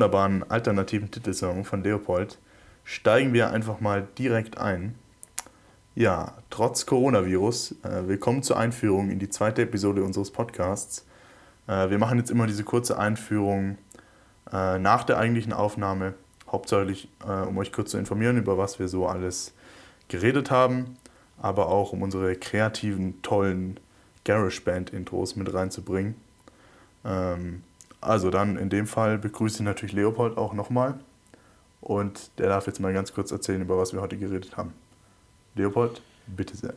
wunderbaren alternativen Titelsong von Leopold steigen wir einfach mal direkt ein. Ja, trotz Coronavirus, äh, willkommen zur Einführung in die zweite Episode unseres Podcasts. Äh, wir machen jetzt immer diese kurze Einführung äh, nach der eigentlichen Aufnahme, hauptsächlich äh, um euch kurz zu informieren, über was wir so alles geredet haben, aber auch um unsere kreativen, tollen Garage-Band-Intros mit reinzubringen. Ähm, also dann in dem Fall begrüße ich natürlich Leopold auch nochmal und der darf jetzt mal ganz kurz erzählen, über was wir heute geredet haben. Leopold, bitte sehr.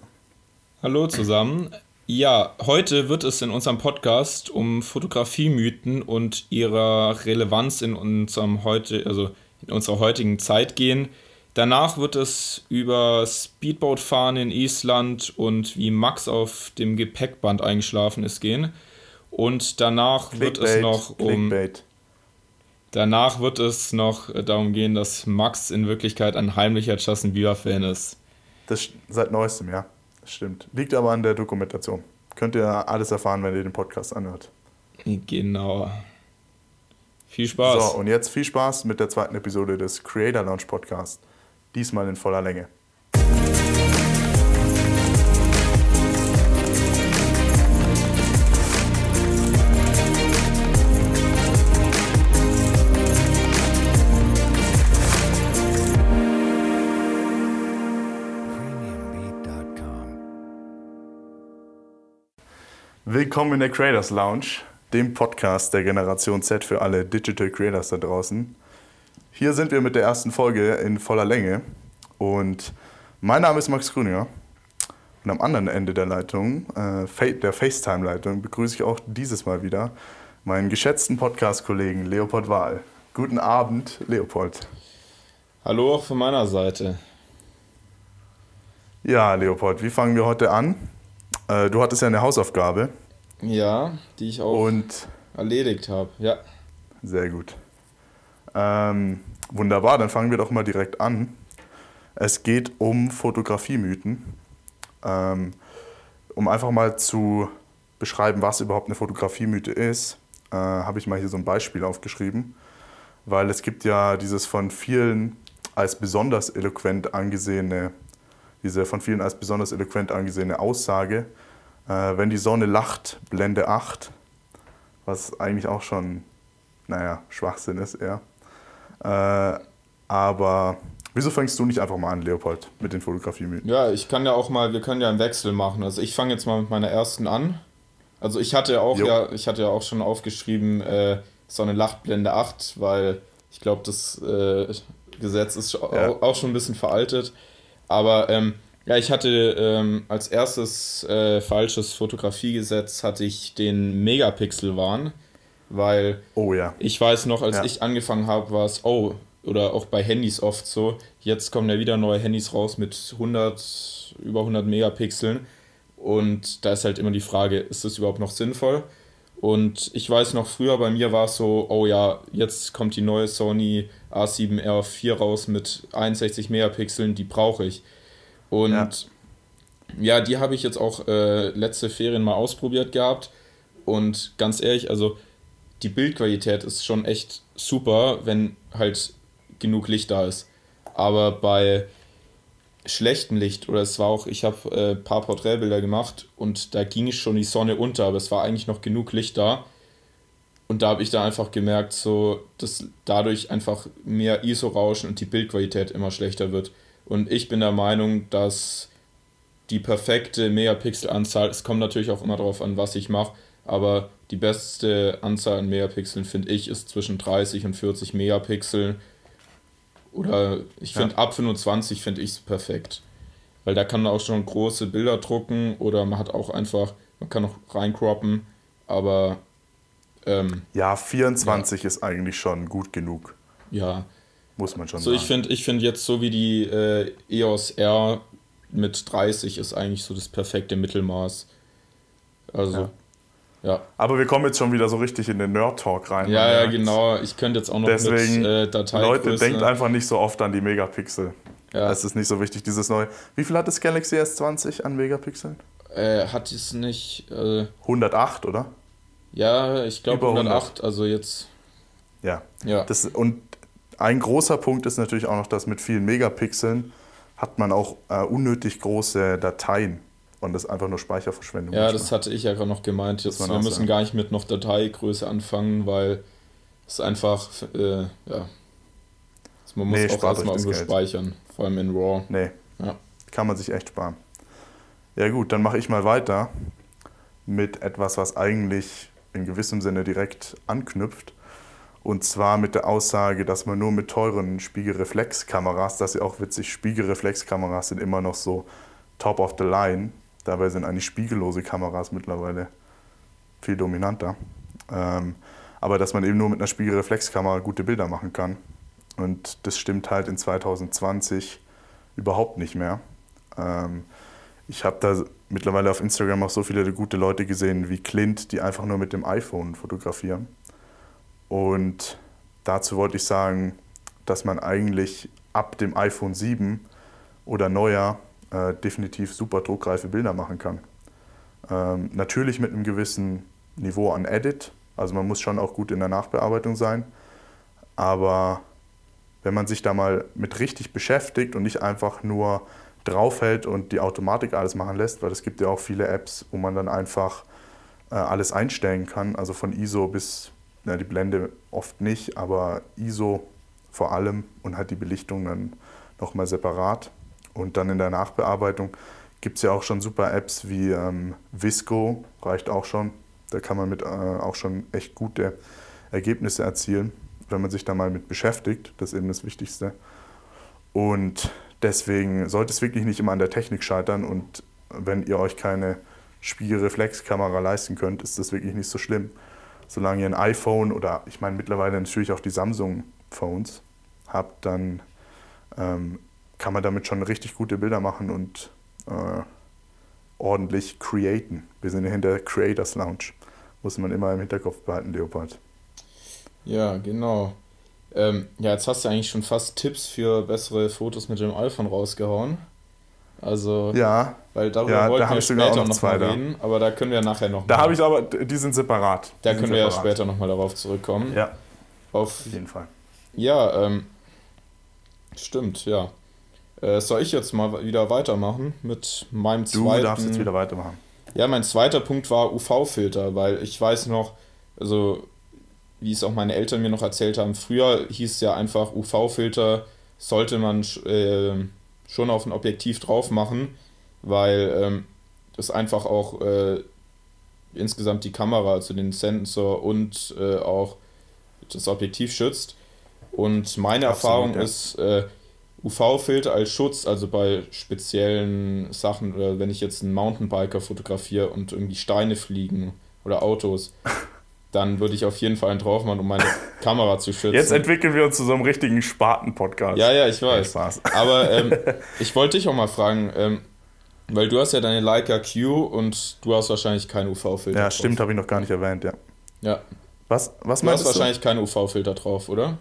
Hallo zusammen. Ja, heute wird es in unserem Podcast um Fotografiemythen und ihrer Relevanz in unserem heute, also in unserer heutigen Zeit gehen. Danach wird es über Speedboatfahren in Island und wie Max auf dem Gepäckband eingeschlafen ist gehen. Und danach Clickbait, wird es noch um. Clickbait. Danach wird es noch darum gehen, dass Max in Wirklichkeit ein heimlicher Justin Bieber-Fan ist. Das seit neuestem, ja. Das stimmt. Liegt aber an der Dokumentation. Könnt ihr alles erfahren, wenn ihr den Podcast anhört. Genau. Viel Spaß. So, und jetzt viel Spaß mit der zweiten Episode des Creator Launch Podcast. Diesmal in voller Länge. Willkommen in der Creators Lounge, dem Podcast der Generation Z für alle Digital Creators da draußen. Hier sind wir mit der ersten Folge in voller Länge und mein Name ist Max Grüninger und am anderen Ende der Leitung, äh, der FaceTime-Leitung, begrüße ich auch dieses Mal wieder meinen geschätzten Podcast-Kollegen Leopold Wahl. Guten Abend, Leopold. Hallo auch von meiner Seite. Ja, Leopold, wie fangen wir heute an? Äh, du hattest ja eine Hausaufgabe. Ja, die ich auch und erledigt habe. Ja. Sehr gut. Ähm, wunderbar, dann fangen wir doch mal direkt an. Es geht um Fotografiemythen. Ähm, um einfach mal zu beschreiben, was überhaupt eine Fotografiemythe ist, äh, habe ich mal hier so ein Beispiel aufgeschrieben. Weil es gibt ja dieses von vielen als besonders eloquent angesehene, diese von vielen als besonders eloquent angesehene Aussage, äh, wenn die Sonne lacht, Blende 8, was eigentlich auch schon, naja, Schwachsinn ist eher. Äh, aber wieso fängst du nicht einfach mal an, Leopold, mit den Fotografiemythen? Ja, ich kann ja auch mal, wir können ja einen Wechsel machen. Also ich fange jetzt mal mit meiner ersten an. Also ich hatte auch jo. ja, ich hatte ja auch schon aufgeschrieben, äh, Sonne lacht, Blende 8, weil ich glaube, das äh, Gesetz ist ja. auch schon ein bisschen veraltet. Aber ähm, ja, ich hatte ähm, als erstes äh, falsches Fotografiegesetz hatte ich den Megapixel-Wahn, weil oh, ja. ich weiß noch, als ja. ich angefangen habe, war es, oh, oder auch bei Handys oft so, jetzt kommen ja wieder neue Handys raus mit 100, über 100 Megapixeln und da ist halt immer die Frage, ist das überhaupt noch sinnvoll? Und ich weiß noch, früher bei mir war es so, oh ja, jetzt kommt die neue Sony A7R4 raus mit 61 Megapixeln, die brauche ich. Und ja, ja die habe ich jetzt auch äh, letzte Ferien mal ausprobiert gehabt. Und ganz ehrlich, also die Bildqualität ist schon echt super, wenn halt genug Licht da ist. Aber bei schlechtem Licht, oder es war auch, ich habe ein äh, paar Porträtbilder gemacht und da ging schon die Sonne unter, aber es war eigentlich noch genug Licht da. Und da habe ich dann einfach gemerkt, so, dass dadurch einfach mehr ISO-Rauschen und die Bildqualität immer schlechter wird. Und ich bin der Meinung, dass die perfekte Megapixel-Anzahl, es kommt natürlich auch immer darauf an, was ich mache, aber die beste Anzahl an Megapixeln, finde ich, ist zwischen 30 und 40 Megapixel. Oder ich finde, ja. ab 25 finde ich es perfekt. Weil da kann man auch schon große Bilder drucken oder man hat auch einfach, man kann auch reincroppen, aber. Ähm, ja, 24 ja. ist eigentlich schon gut genug. Ja, muss man schon so, sagen. Ich finde ich find jetzt so wie die äh, EOS R mit 30 ist eigentlich so das perfekte Mittelmaß. Also, ja. ja. Aber wir kommen jetzt schon wieder so richtig in den Nerd-Talk rein. Ja, ja, genau. Ich könnte jetzt auch noch Deswegen, mit äh, Datei Leute, denkt einfach nicht so oft an die Megapixel. Ja. Das ist nicht so wichtig, dieses neue. Wie viel hat das Galaxy S20 an Megapixeln? Äh, hat es nicht. Äh, 108, oder? Ja, ich glaube 108. 100. Also jetzt Ja. Ja. Das, und ein großer Punkt ist natürlich auch noch, dass mit vielen Megapixeln hat man auch äh, unnötig große Dateien. Und das ist einfach nur Speicherverschwendung. Ja, manchmal. das hatte ich ja gerade noch gemeint. Jetzt, wir müssen sagen. gar nicht mit noch Dateigröße anfangen, weil es einfach, äh, ja, man muss Nee, auch erstmal irgendwo speichern, vor allem in RAW. Nee, Ja. kann man sich echt sparen. Ja gut, dann mache ich mal weiter mit etwas, was eigentlich in gewissem Sinne direkt anknüpft. Und zwar mit der Aussage, dass man nur mit teuren Spiegelreflexkameras, das ist ja auch witzig, Spiegelreflexkameras sind immer noch so top of the line. Dabei sind eigentlich spiegellose Kameras mittlerweile viel dominanter. Ähm, aber dass man eben nur mit einer Spiegelreflexkamera gute Bilder machen kann. Und das stimmt halt in 2020 überhaupt nicht mehr. Ähm, ich habe da mittlerweile auf Instagram auch so viele gute Leute gesehen wie Clint, die einfach nur mit dem iPhone fotografieren. Und dazu wollte ich sagen, dass man eigentlich ab dem iPhone 7 oder neuer äh, definitiv super druckreife Bilder machen kann. Ähm, natürlich mit einem gewissen Niveau an Edit, also man muss schon auch gut in der Nachbearbeitung sein, aber wenn man sich da mal mit richtig beschäftigt und nicht einfach nur draufhält und die Automatik alles machen lässt, weil es gibt ja auch viele Apps, wo man dann einfach äh, alles einstellen kann, also von ISO bis, na, die Blende oft nicht, aber ISO vor allem und halt die Belichtung dann nochmal separat. Und dann in der Nachbearbeitung gibt es ja auch schon super Apps wie ähm, Visco, reicht auch schon. Da kann man mit äh, auch schon echt gute Ergebnisse erzielen, wenn man sich da mal mit beschäftigt. Das ist eben das Wichtigste. Und deswegen sollte es wirklich nicht immer an der Technik scheitern. Und wenn ihr euch keine Spiegelreflexkamera leisten könnt, ist das wirklich nicht so schlimm. Solange ihr ein iPhone oder ich meine mittlerweile natürlich auch die Samsung-Phones habt, dann ähm, kann man damit schon richtig gute Bilder machen und äh, ordentlich createn. Wir sind ja hinter Creators Lounge. Muss man immer im Hinterkopf behalten, Leopold. Ja, genau. Ähm, ja, jetzt hast du eigentlich schon fast Tipps für bessere Fotos mit dem iPhone rausgehauen. Also, Ja, weil darüber Ja, da wollten hab wir später noch noch mal da. reden, aber da können wir nachher noch da habe ich aber, die sind separat. da sind können wir ja separat. später nochmal darauf zurückkommen. Ja, Auf, auf jeden Fall. ja, ähm, stimmt, ja. Äh, soll ich jetzt mal wieder weitermachen mit meinem Du zweiten... darfst jetzt wieder weitermachen. Ja, mein zweiter Punkt war UV-Filter, weil ich weiß noch, also wie es auch meine Eltern mir noch erzählt haben, früher hieß es ja einfach, UV-Filter sollte man äh, schon auf ein Objektiv drauf machen, weil ähm, das einfach auch äh, insgesamt die Kamera, also den Sensor und äh, auch das Objektiv schützt. Und meine Absolut, Erfahrung ja. ist, äh, UV-Filter als Schutz, also bei speziellen Sachen, oder wenn ich jetzt einen Mountainbiker fotografiere und irgendwie Steine fliegen oder Autos, dann würde ich auf jeden Fall einen drauf machen, um meine Kamera zu schützen. Jetzt entwickeln wir uns zu so einem richtigen Spaten-Podcast. ja, ja, ich weiß. Spaß. Aber ähm, ich wollte dich auch mal fragen, ähm, weil du hast ja deine Leica Q und du hast wahrscheinlich keinen UV-Filter Ja, drauf. stimmt, habe ich noch gar nicht erwähnt, ja. Ja, Was, was du hast meinst du? wahrscheinlich keinen UV-Filter drauf, oder?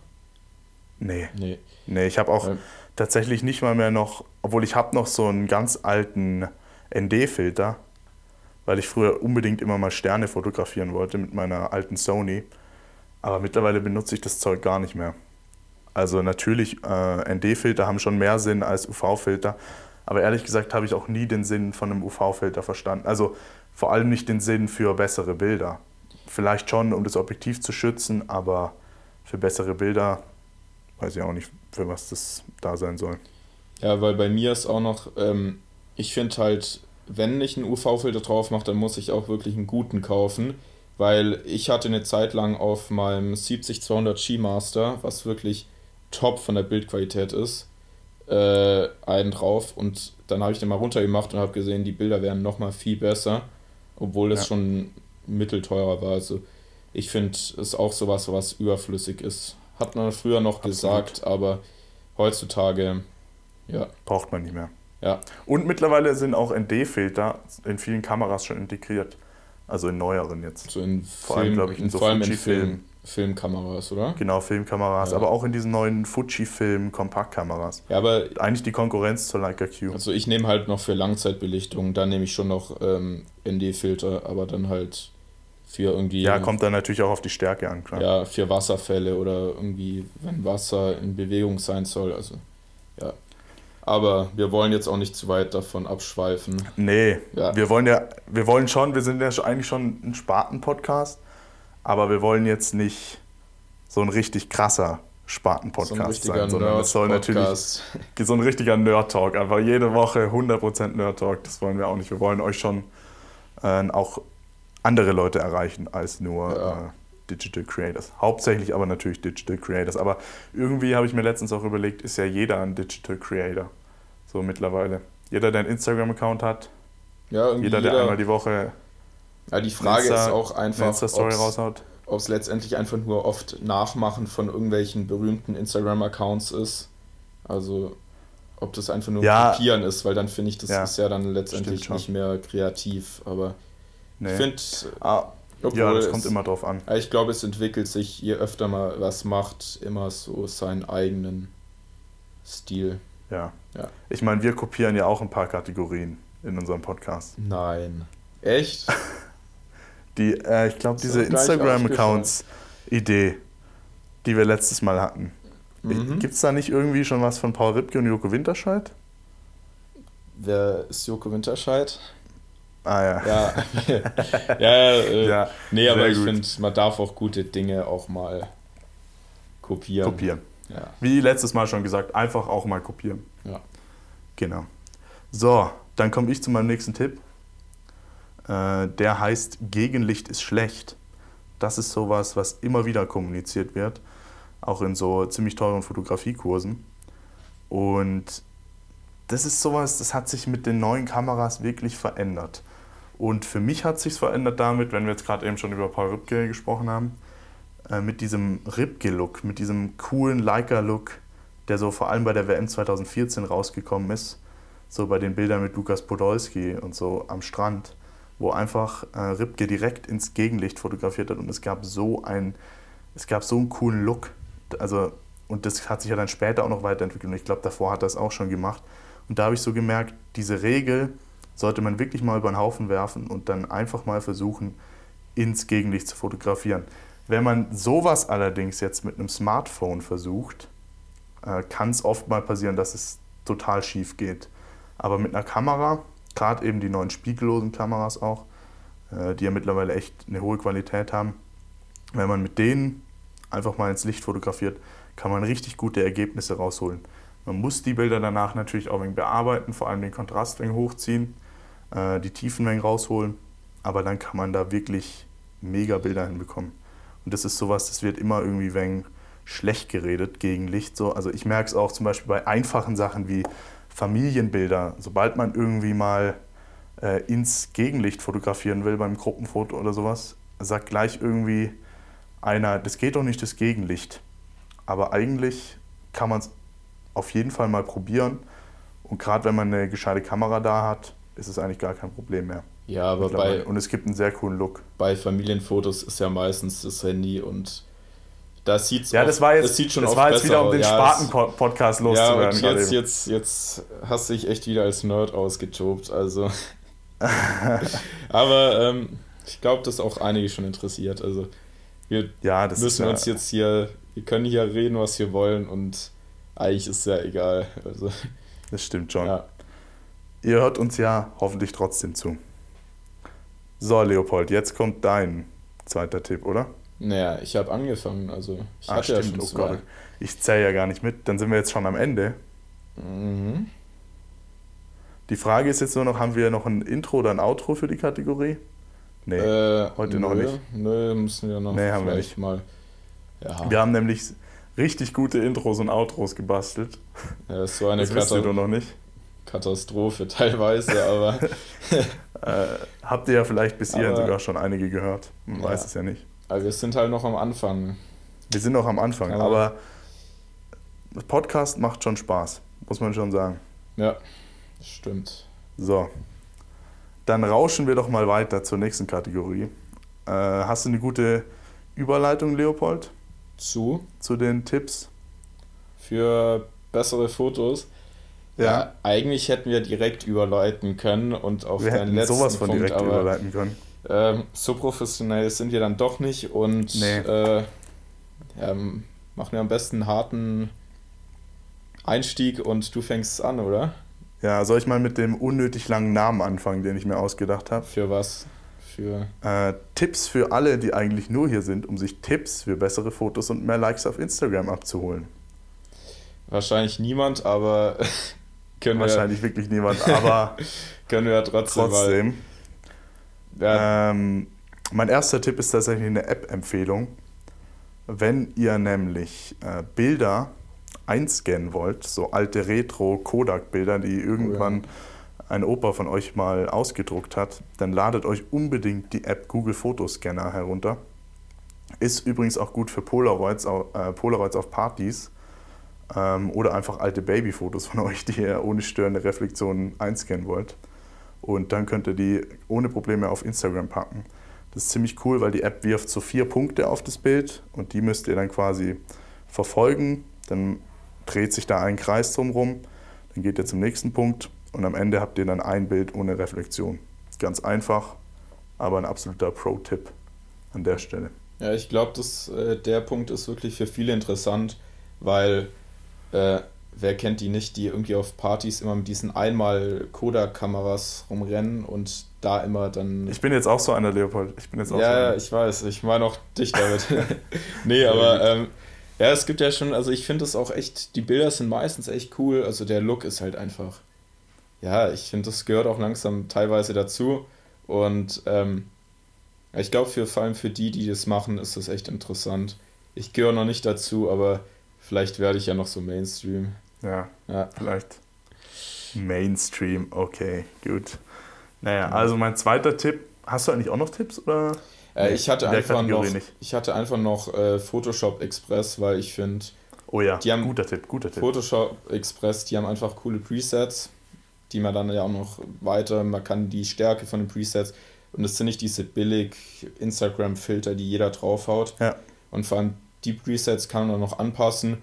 Nee, Nee. nee, ich habe auch Ähm. tatsächlich nicht mal mehr noch, obwohl ich habe noch so einen ganz alten ND-Filter, weil ich früher unbedingt immer mal Sterne fotografieren wollte mit meiner alten Sony. Aber mittlerweile benutze ich das Zeug gar nicht mehr. Also natürlich, äh, ND-Filter haben schon mehr Sinn als UV-Filter. Aber ehrlich gesagt habe ich auch nie den Sinn von einem UV-Filter verstanden. Also vor allem nicht den Sinn für bessere Bilder. Vielleicht schon, um das Objektiv zu schützen, aber für bessere Bilder weiß ich auch nicht, für was das da sein soll. Ja, weil bei mir ist auch noch, ähm, ich finde halt, wenn ich einen UV-Filter drauf mache, dann muss ich auch wirklich einen guten kaufen, weil ich hatte eine Zeit lang auf meinem 70-200 G-Master, was wirklich top von der Bildqualität ist, äh, einen drauf und dann habe ich den mal runtergemacht und habe gesehen, die Bilder wären nochmal viel besser, obwohl es Ja. schon mittelteurer war. Also ich finde, es auch sowas, was überflüssig ist. Hat man früher noch Absolut. gesagt, aber heutzutage, ja, Braucht man nicht mehr. Ja, Und mittlerweile sind auch ND-Filter in vielen Kameras schon integriert. Also in neueren jetzt. so in Vor allem, Film, glaub ich, in so vor allem in. Film, Filmkameras, oder? Genau, Filmkameras, Ja. aber auch in diesen neuen Fujifilm-Kompaktkameras. Ja, aber Eigentlich die Konkurrenz zur Leica Q. also ich nehme halt noch für Langzeitbelichtung, dann nehme ich schon noch ähm, ND-Filter, aber dann halt für irgendwie. Ja, kommt dann natürlich auch auf die Stärke an, klar. Ja, für Wasserfälle oder irgendwie, wenn Wasser in Bewegung sein soll. Also, ja. Aber wir wollen jetzt auch nicht zu weit davon abschweifen. Nee, ja. wir wollen ja, wir wollen schon, wir sind ja eigentlich schon ein Sparten-Podcast, aber wir wollen jetzt nicht so ein richtig krasser Sparten-Podcast so sein, sondern es soll natürlich so ein richtiger Nerd-Talk, einfach jede Woche 100% Nerd-Talk, das wollen wir auch nicht. Wir wollen euch schon äh, auch andere Leute erreichen als nur ja. äh, Digital Creators. Hauptsächlich aber natürlich Digital Creators. Aber irgendwie habe ich mir letztens auch überlegt, ist ja jeder ein Digital Creator. So mittlerweile. Jeder, der einen Instagram-Account hat. Ja, jeder, der einmal die Woche. Ja, die Frage Insta, ist auch einfach, ob es letztendlich einfach nur oft Nachmachen von irgendwelchen berühmten Instagram-Accounts ist. Also ob das einfach nur ja, Kopieren ist, weil dann finde ich, das ja, ist ja dann letztendlich nicht mehr kreativ. Aber nee. ich finde, ah, ja, das kommt immer drauf an. Ich glaube, es entwickelt sich, je öfter man was macht, immer so seinen eigenen Stil. Ja. ja. Ich meine, wir kopieren ja auch ein paar Kategorien in unserem Podcast. Nein. Echt? die, äh, ich glaube, diese Instagram-Accounts-Idee, die wir letztes Mal hatten. Mhm. Gibt es da nicht irgendwie schon was von Paul Ripke und Joko Winterscheid? Wer ist Joko Winterscheid? Ah ja. Ja, ja, äh, ja nee, aber ich finde, man darf auch gute Dinge auch mal kopieren. Kopieren. Ja. Wie letztes Mal schon gesagt, einfach auch mal kopieren. Ja. Genau. So, dann komme ich zu meinem nächsten Tipp. Äh, der heißt Gegenlicht ist schlecht. Das ist sowas, was immer wieder kommuniziert wird auch in so ziemlich teuren Fotografiekursen. Und das ist sowas, das hat sich mit den neuen Kameras wirklich verändert. Und für mich hat sich verändert damit, wenn wir jetzt gerade eben schon über Paul Ripke gesprochen haben, äh, mit diesem Ripke-Look, mit diesem coolen Leica-Look, der so vor allem bei der WM 2014 rausgekommen ist, so bei den Bildern mit Lukas Podolski und so am Strand, wo einfach äh, Ripke direkt ins Gegenlicht fotografiert hat und es gab so ein, es gab so einen coolen Look also, und das hat sich ja dann später auch noch weiterentwickelt und ich glaube, davor hat er es auch schon gemacht. Und da habe ich so gemerkt, diese Regel sollte man wirklich mal über den Haufen werfen und dann einfach mal versuchen, ins Gegenlicht zu fotografieren. Wenn man sowas allerdings jetzt mit einem Smartphone versucht, äh, kann es oft mal passieren, dass es total schief geht. Aber mit einer Kamera, gerade eben die neuen spiegellosen Kameras auch, äh, die ja mittlerweile echt eine hohe Qualität haben, wenn man mit denen einfach mal ins Licht fotografiert, kann man richtig gute Ergebnisse rausholen. Man muss die Bilder danach natürlich auch ein bearbeiten, vor allem den Kontrast hochziehen, äh, die Tiefenmengen rausholen, aber dann kann man da wirklich mega Bilder hinbekommen. Und das ist sowas, das wird immer irgendwie wegen schlecht geredet gegen Licht. So. Also ich merke es auch zum Beispiel bei einfachen Sachen wie Familienbilder. Sobald man irgendwie mal äh, ins Gegenlicht fotografieren will beim Gruppenfoto oder sowas, sagt gleich irgendwie einer, das geht doch nicht das Gegenlicht. Aber eigentlich kann man es auf jeden Fall mal probieren. Und gerade wenn man eine gescheite Kamera da hat, ist es eigentlich gar kein Problem mehr. Ja, aber bei. Und es gibt einen sehr coolen Look. Bei Familienfotos ist ja meistens das Handy und da sieht Ja, das war jetzt, das sieht schon das war jetzt wieder, um den ja, Spaten-Podcast loszuwerden. Ja, jetzt, jetzt, jetzt hast du dich echt wieder als Nerd ausgetobt. Also. aber ähm, ich glaube, das auch einige schon interessiert. Also wir ja, müssen uns jetzt hier, wir können hier reden, was wir wollen und eigentlich ist es ja egal. Also, das stimmt schon. Ja. Ihr hört uns ja hoffentlich trotzdem zu. So, Leopold, jetzt kommt dein zweiter Tipp, oder? Naja, ich habe angefangen, also ich ah, hatte stimmt, ja schon oh Gott. Ich zähle ja gar nicht mit, dann sind wir jetzt schon am Ende. Mhm. Die Frage ist jetzt nur noch, haben wir noch ein Intro oder ein Outro für die Kategorie? Nee, äh, heute nö, noch nicht. Nö, müssen wir noch nee, haben wir nicht. mal. Ja. Wir haben nämlich richtig gute Intros und Outros gebastelt. Ja, ist so eine das Katast du noch nicht. Katastrophe teilweise, aber. äh, habt ihr ja vielleicht bis hierhin sogar schon einige gehört. Man ja. weiß es ja nicht. Aber wir sind halt noch am Anfang. Wir sind noch am Anfang, aber, aber Podcast macht schon Spaß, muss man schon sagen. Ja, stimmt. So, dann rauschen wir doch mal weiter zur nächsten Kategorie. Äh, hast du eine gute Überleitung, Leopold? Zu? Zu den Tipps? Für bessere Fotos? Ja. ja eigentlich hätten wir direkt überleiten können und auf wir deinen letzten sowas von Punkt, direkt überleiten können. ähm, so professionell sind wir dann doch nicht und nee. äh, ja, machen wir am besten einen harten Einstieg und du fängst an, oder? Ja, soll ich mal mit dem unnötig langen Namen anfangen, den ich mir ausgedacht habe? Für was? Für äh, Tipps für alle, die eigentlich nur hier sind, um sich Tipps für bessere Fotos und mehr Likes auf Instagram abzuholen. Wahrscheinlich niemand, aber können Wahrscheinlich wir, wirklich niemand, aber können wir ja trotzdem. trotzdem. Ja. Ähm, mein erster Tipp ist tatsächlich eine App-Empfehlung. Wenn ihr nämlich äh, Bilder einscannen wollt, so alte Retro-Kodak-Bilder, die irgendwann oh ja. ein Opa von euch mal ausgedruckt hat, dann ladet euch unbedingt die App Google Fotoscanner herunter. Ist übrigens auch gut für Polaroids, äh, Polaroids auf Partys oder einfach alte Babyfotos von euch, die ihr ohne störende Reflexionen einscannen wollt. Und dann könnt ihr die ohne Probleme auf Instagram packen. Das ist ziemlich cool, weil die App wirft so vier Punkte auf das Bild und die müsst ihr dann quasi verfolgen. Dann dreht sich da ein Kreis drumherum, dann geht ihr zum nächsten Punkt und am Ende habt ihr dann ein Bild ohne Reflexion. Ganz einfach, aber ein absoluter Pro-Tipp an der Stelle. Ja, ich glaube, äh, der Punkt ist wirklich für viele interessant, weil äh, wer kennt die nicht, die irgendwie auf Partys immer mit diesen einmal Kodak-Kameras rumrennen und da immer dann. Ich bin jetzt auch so einer, Leopold. Ich bin jetzt auch ja, so einer. ich weiß. Ich meine auch dich damit. nee, aber ähm, ja, es gibt ja schon, also ich finde es auch echt, die Bilder sind meistens echt cool. Also der Look ist halt einfach. Ja, ich finde, das gehört auch langsam teilweise dazu. Und ähm, ich glaube, für, vor allem für die, die das machen, ist das echt interessant. Ich gehöre noch nicht dazu, aber Vielleicht werde ich ja noch so Mainstream. Ja, ja. vielleicht. Mainstream, okay, gut. Naja, also mein zweiter Tipp. Hast du eigentlich auch noch Tipps? Oder? Äh, ich, hatte einfach noch, ich hatte einfach noch äh, Photoshop Express, weil ich finde. Oh ja, die haben guter Tipp, guter Tipp. Photoshop Express, die haben einfach coole Presets, die man dann ja auch noch weiter, man kann die Stärke von den Presets und es sind nicht diese billig Instagram-Filter, die jeder draufhaut. Ja. Und vor allem die Presets kann man noch anpassen.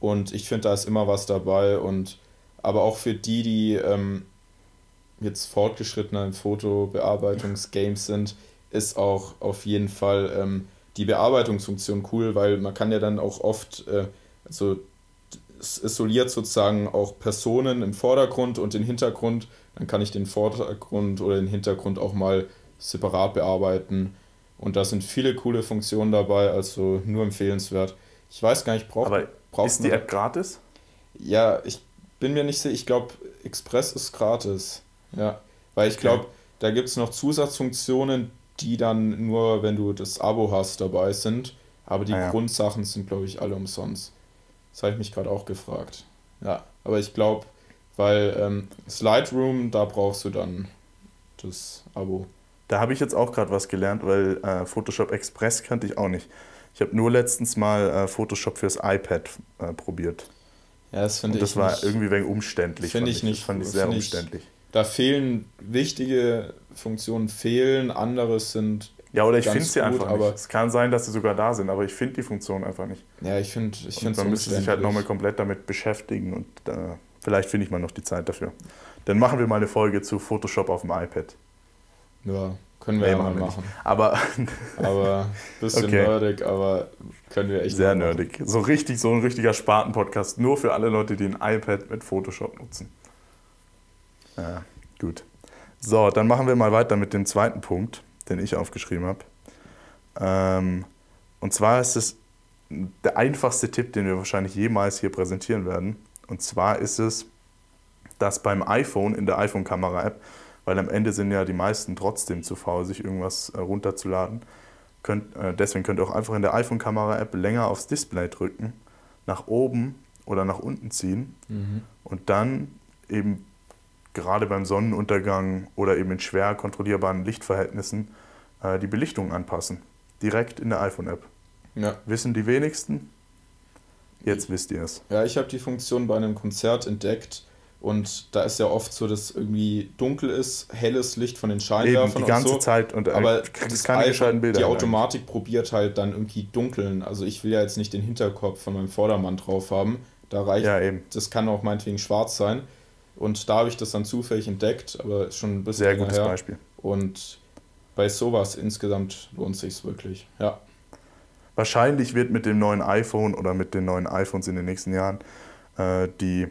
Und ich finde, da ist immer was dabei. Und aber auch für die, die ähm, jetzt fortgeschrittener im Fotobearbeitungsgames sind, ist auch auf jeden Fall ähm, die Bearbeitungsfunktion cool, weil man kann ja dann auch oft, äh, also isoliert sozusagen auch Personen im Vordergrund und den Hintergrund, dann kann ich den Vordergrund oder den Hintergrund auch mal separat bearbeiten und da sind viele coole Funktionen dabei, also nur empfehlenswert. Ich weiß gar nicht, braucht Aber ist die App gratis? Ja, ich bin mir nicht sicher. Ich glaube, Express ist gratis. Ja, weil ich okay. glaube, da gibt es noch Zusatzfunktionen, die dann nur, wenn du das Abo hast, dabei sind. Aber die ah, ja. Grundsachen sind, glaube ich, alle umsonst. Das habe ich mich gerade auch gefragt. Ja, aber ich glaube, weil ähm, Lightroom, da brauchst du dann das Abo. Da habe ich jetzt auch gerade was gelernt, weil äh, Photoshop Express kannte ich auch nicht. Ich habe nur letztens mal äh, Photoshop fürs iPad äh, probiert. Ja, das finde ich. Das war nicht, irgendwie wegen umständlich. Finde ich nicht. Das fand ich sehr umständlich. Ich, da fehlen wichtige Funktionen, fehlen, andere sind. Ja, oder ich finde sie einfach aber nicht. Es kann sein, dass sie sogar da sind, aber ich finde die Funktion einfach nicht. Ja, ich finde ich finde Man müsste sich halt nochmal komplett damit beschäftigen und äh, vielleicht finde ich mal noch die Zeit dafür. Dann machen wir mal eine Folge zu Photoshop auf dem iPad. Ja, können wir nee, ja mal machen. Aber, aber bisschen okay. nerdig, aber können wir echt Sehr nerdig. So richtig, so ein richtiger Sparten-Podcast. Nur für alle Leute, die ein iPad mit Photoshop nutzen. Ja, gut. So, dann machen wir mal weiter mit dem zweiten Punkt, den ich aufgeschrieben habe. Ähm, und zwar ist es der einfachste Tipp, den wir wahrscheinlich jemals hier präsentieren werden. Und zwar ist es, dass beim iPhone in der iPhone-Kamera-App weil am Ende sind ja die meisten trotzdem zu faul, sich irgendwas äh, runterzuladen. Könnt, äh, deswegen könnt ihr auch einfach in der iPhone-Kamera-App länger aufs Display drücken, nach oben oder nach unten ziehen mhm. und dann eben gerade beim Sonnenuntergang oder eben in schwer kontrollierbaren Lichtverhältnissen äh, die Belichtung anpassen. Direkt in der iPhone-App. Ja. Wissen die wenigsten? Jetzt wisst ihr es. Ja, ich habe die Funktion bei einem Konzert entdeckt, und da ist ja oft so, dass irgendwie dunkel ist, helles Licht von den Scheinwerfern Eben, die ganze so. Zeit und äh, aber das keine iPhone, Bilder. Die Automatik probiert halt dann irgendwie dunkeln. Also ich will ja jetzt nicht den Hinterkopf von meinem Vordermann drauf haben. Da reicht, ja, eben. das kann auch meinetwegen schwarz sein. Und da habe ich das dann zufällig entdeckt, aber ist schon ein bisschen Sehr gutes her. Beispiel. Und bei sowas insgesamt lohnt sich wirklich, ja. Wahrscheinlich wird mit dem neuen iPhone oder mit den neuen iPhones in den nächsten Jahren äh, die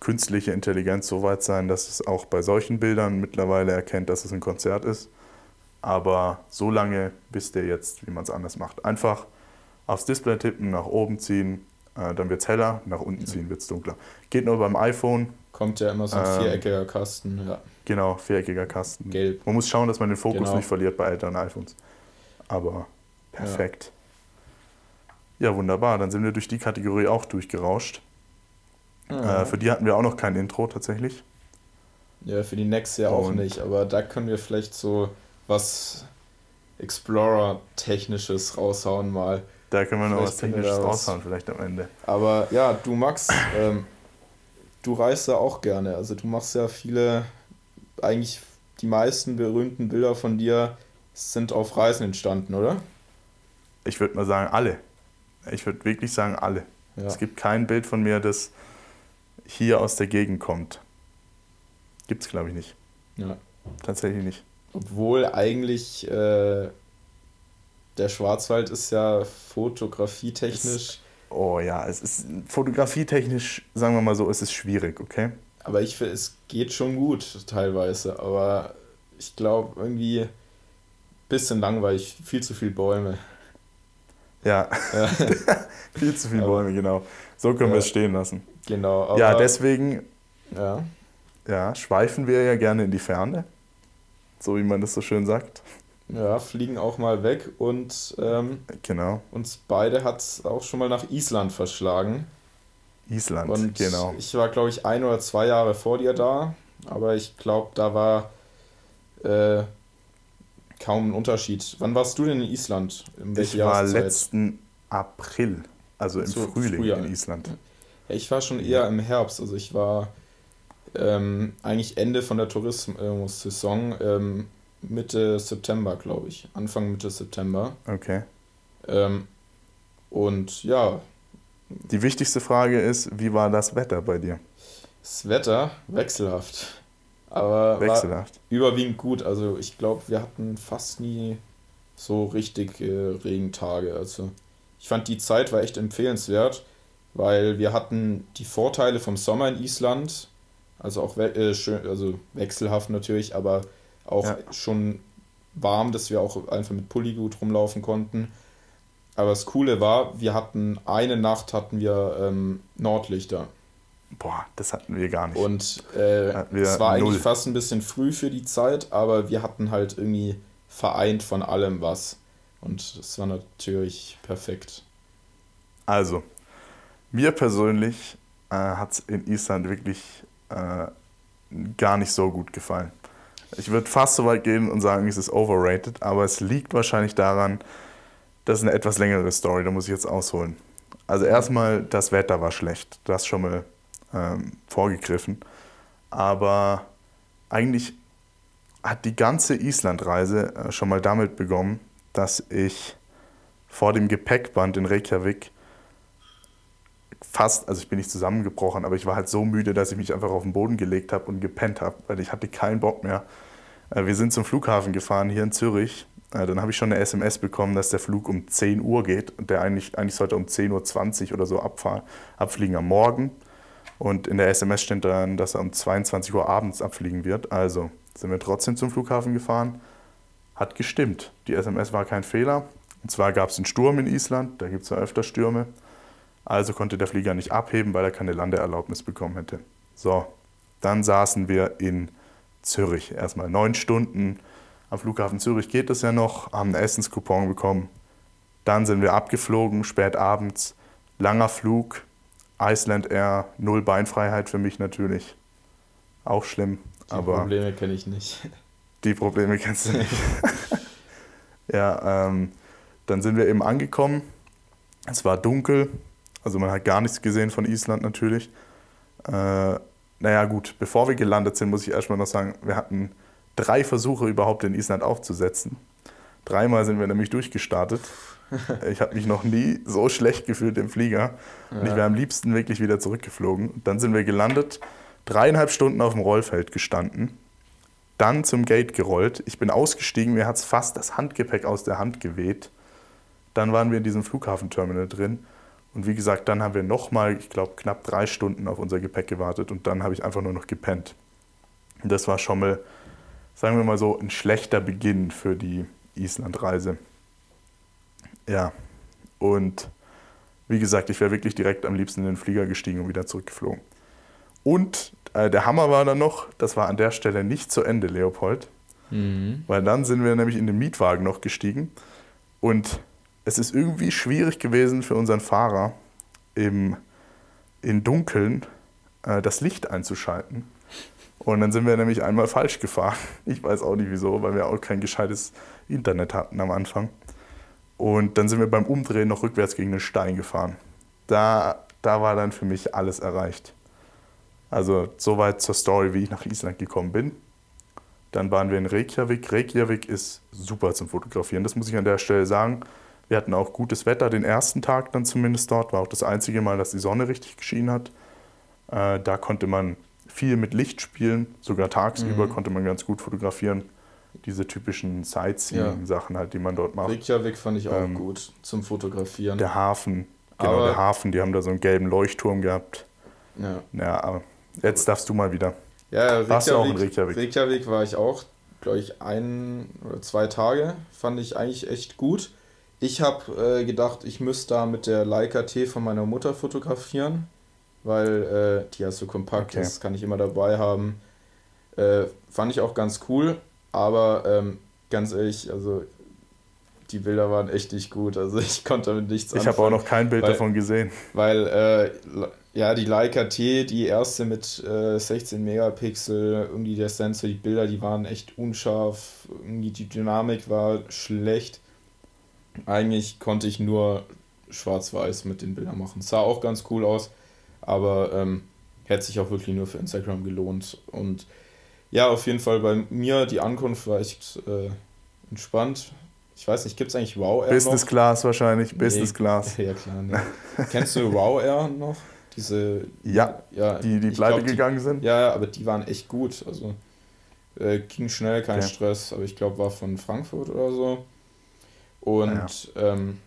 künstliche Intelligenz so weit sein, dass es auch bei solchen Bildern mittlerweile erkennt, dass es ein Konzert ist. Aber so lange, bis der jetzt, wie man es anders macht. Einfach aufs Display tippen, nach oben ziehen, äh, dann wird es heller, nach unten ziehen wird es dunkler. Geht nur beim iPhone. Kommt ja immer so ein ähm, viereckiger Kasten, ja. Genau, viereckiger Kasten. Gelb. Man muss schauen, dass man den Fokus genau. nicht verliert bei älteren iPhones. Aber perfekt. Ja. ja, wunderbar. Dann sind wir durch die Kategorie auch durchgerauscht. Ja. Äh, für die hatten wir auch noch kein Intro tatsächlich. Ja, für die Next ja auch nicht, aber da können wir vielleicht so was Explorer-Technisches raushauen mal. Da können wir noch was Technisches raushauen, vielleicht am Ende. Aber ja, du Max, ähm, du reist ja auch gerne. Also du machst ja viele, eigentlich die meisten berühmten Bilder von dir sind auf Reisen entstanden, oder? Ich würde mal sagen, alle. Ich würde wirklich sagen, alle. Ja. Es gibt kein Bild von mir, das hier aus der Gegend kommt. Gibt es, glaube ich, nicht. Ja. Tatsächlich nicht. Obwohl eigentlich äh, der Schwarzwald ist ja fotografietechnisch. oh ja, es ist fotografietechnisch, sagen wir mal so, ist es schwierig, okay? Aber ich finde, es geht schon gut teilweise. Aber ich glaube, irgendwie ein bisschen langweilig, viel zu viele Bäume. Ja, ja. viel zu viele Bäume, genau. So können ja. wir es stehen lassen. Genau. ja, deswegen ja. Ja, schweifen wir ja gerne in die Ferne, so wie man das so schön sagt. Ja, fliegen auch mal weg und ähm, genau. uns beide hat es auch schon mal nach Island verschlagen. Island, und genau. Ich war, glaube ich, ein oder zwei Jahre vor dir da, aber ich glaube, da war äh, kaum ein Unterschied. Wann warst du denn in Island? In ich war letzten April, also im so, Frühling Frühjahr. in Island. Ich war schon eher im Herbst, also ich war ähm, eigentlich Ende von der Tourismus-Saison, ähm, Mitte September, glaube ich. Anfang Mitte September. Okay. Ähm, und ja. Die wichtigste Frage ist, wie war das Wetter bei dir? Das Wetter wechselhaft. Aber wechselhaft. überwiegend gut. Also ich glaube, wir hatten fast nie so richtig äh, Regentage. Also ich fand die Zeit war echt empfehlenswert, weil wir hatten die Vorteile vom Sommer in Island also auch we äh, schön, also wechselhaft natürlich, aber auch ja. schon warm, dass wir auch einfach mit Pulli gut rumlaufen konnten. Aber das Coole war, wir hatten eine Nacht hatten wir ähm, Nordlichter. Boah, das hatten wir gar nicht. Und äh, es war null. eigentlich fast ein bisschen früh für die Zeit, aber wir hatten halt irgendwie vereint von allem was. Und das war natürlich perfekt. Also, mir persönlich äh, hat es in Island wirklich äh, gar nicht so gut gefallen. Ich würde fast so weit gehen und sagen, es ist overrated, aber es liegt wahrscheinlich daran, das ist eine etwas längere Story, da muss ich jetzt ausholen. Also erstmal, das Wetter war schlecht, das schon mal ähm, vorgegriffen. Aber eigentlich hat die ganze Islandreise äh, schon mal damit begonnen, dass ich vor dem Gepäckband in Reykjavik fast, also ich bin nicht zusammengebrochen, aber ich war halt so müde, dass ich mich einfach auf den Boden gelegt habe und gepennt habe, weil ich hatte keinen Bock mehr. Äh, wir sind zum Flughafen gefahren hier in Zürich. Äh, dann habe ich schon eine SMS bekommen, dass der Flug um 10 Uhr geht und der eigentlich, eigentlich sollte um 10.20 Uhr oder so abfahren, abfliegen am Morgen. Und in der SMS steht dann, dass er um 22 Uhr abends abfliegen wird. Also sind wir trotzdem zum Flughafen gefahren. Hat gestimmt. Die SMS war kein Fehler. Und zwar gab es einen Sturm in Island, da gibt es ja öfter Stürme. Also konnte der Flieger nicht abheben, weil er keine Landeerlaubnis bekommen hätte. So, dann saßen wir in Zürich. Erstmal neun Stunden. Am Flughafen Zürich geht es ja noch, haben einen Essenscoupon bekommen. Dann sind wir abgeflogen, spät abends. Langer Flug, Iceland Air, null Beinfreiheit für mich natürlich. Auch schlimm. Die aber Probleme kenne ich nicht. Die Probleme kennst du nicht. ja, ähm, dann sind wir eben angekommen. Es war dunkel, also man hat gar nichts gesehen von Island natürlich. Äh, naja gut, bevor wir gelandet sind, muss ich erstmal noch sagen, wir hatten drei Versuche überhaupt in Island aufzusetzen. Dreimal sind wir nämlich durchgestartet. Ich habe mich noch nie so schlecht gefühlt im Flieger. Und ich wäre am liebsten wirklich wieder zurückgeflogen. dann sind wir gelandet, dreieinhalb Stunden auf dem Rollfeld gestanden. Dann zum Gate gerollt. Ich bin ausgestiegen, mir hat es fast das Handgepäck aus der Hand geweht. Dann waren wir in diesem Flughafenterminal drin. Und wie gesagt, dann haben wir nochmal, ich glaube, knapp drei Stunden auf unser Gepäck gewartet und dann habe ich einfach nur noch gepennt. Und das war schon mal, sagen wir mal so, ein schlechter Beginn für die Islandreise. Ja, und wie gesagt, ich wäre wirklich direkt am liebsten in den Flieger gestiegen und wieder zurückgeflogen. Und der Hammer war dann noch, das war an der Stelle nicht zu Ende, Leopold. Mhm. Weil dann sind wir nämlich in den Mietwagen noch gestiegen. Und es ist irgendwie schwierig gewesen für unseren Fahrer, im, im Dunkeln äh, das Licht einzuschalten. Und dann sind wir nämlich einmal falsch gefahren. Ich weiß auch nicht wieso, weil wir auch kein gescheites Internet hatten am Anfang. Und dann sind wir beim Umdrehen noch rückwärts gegen den Stein gefahren. Da, da war dann für mich alles erreicht. Also soweit zur Story, wie ich nach Island gekommen bin. Dann waren wir in Reykjavik. Reykjavik ist super zum Fotografieren, das muss ich an der Stelle sagen. Wir hatten auch gutes Wetter den ersten Tag dann zumindest dort. War auch das einzige Mal, dass die Sonne richtig geschienen hat. Äh, da konnte man viel mit Licht spielen. Sogar tagsüber mhm. konnte man ganz gut fotografieren. Diese typischen Sightseeing-Sachen halt, die man dort macht. Reykjavik fand ich auch ähm, gut zum Fotografieren. Der Hafen, genau, aber der Hafen, die haben da so einen gelben Leuchtturm gehabt. Ja. Ja, aber jetzt darfst du mal wieder. Ja, Warst du auch in Reykjavik? Reykjavik war ich auch, glaube ich, ein oder zwei Tage. Fand ich eigentlich echt gut. Ich habe äh, gedacht, ich müsste da mit der Leica T von meiner Mutter fotografieren, weil äh, die ja so kompakt okay. ist, kann ich immer dabei haben. Äh, fand ich auch ganz cool, aber ähm, ganz ehrlich, also die Bilder waren echt nicht gut. Also ich konnte damit nichts Ich habe auch noch kein Bild weil, davon gesehen. Weil, äh, ja, die Leica T, die erste mit äh, 16 Megapixel, irgendwie der Sensor, die Bilder, die waren echt unscharf, irgendwie die Dynamik war schlecht eigentlich konnte ich nur schwarz-weiß mit den Bildern machen. Sah auch ganz cool aus, aber ähm, hätte sich auch wirklich nur für Instagram gelohnt. Und ja, auf jeden Fall bei mir, die Ankunft war echt äh, entspannt. Ich weiß nicht, gibt es eigentlich Wow Air Business noch? Class wahrscheinlich, nee. Business Class. Ja, klar. Nee. Kennst du Wow Air noch? Diese, ja, ja die, die pleite gegangen sind? Ja, aber die waren echt gut. Also äh, ging schnell, kein okay. Stress, aber ich glaube, war von Frankfurt oder so. Und ja. Ähm,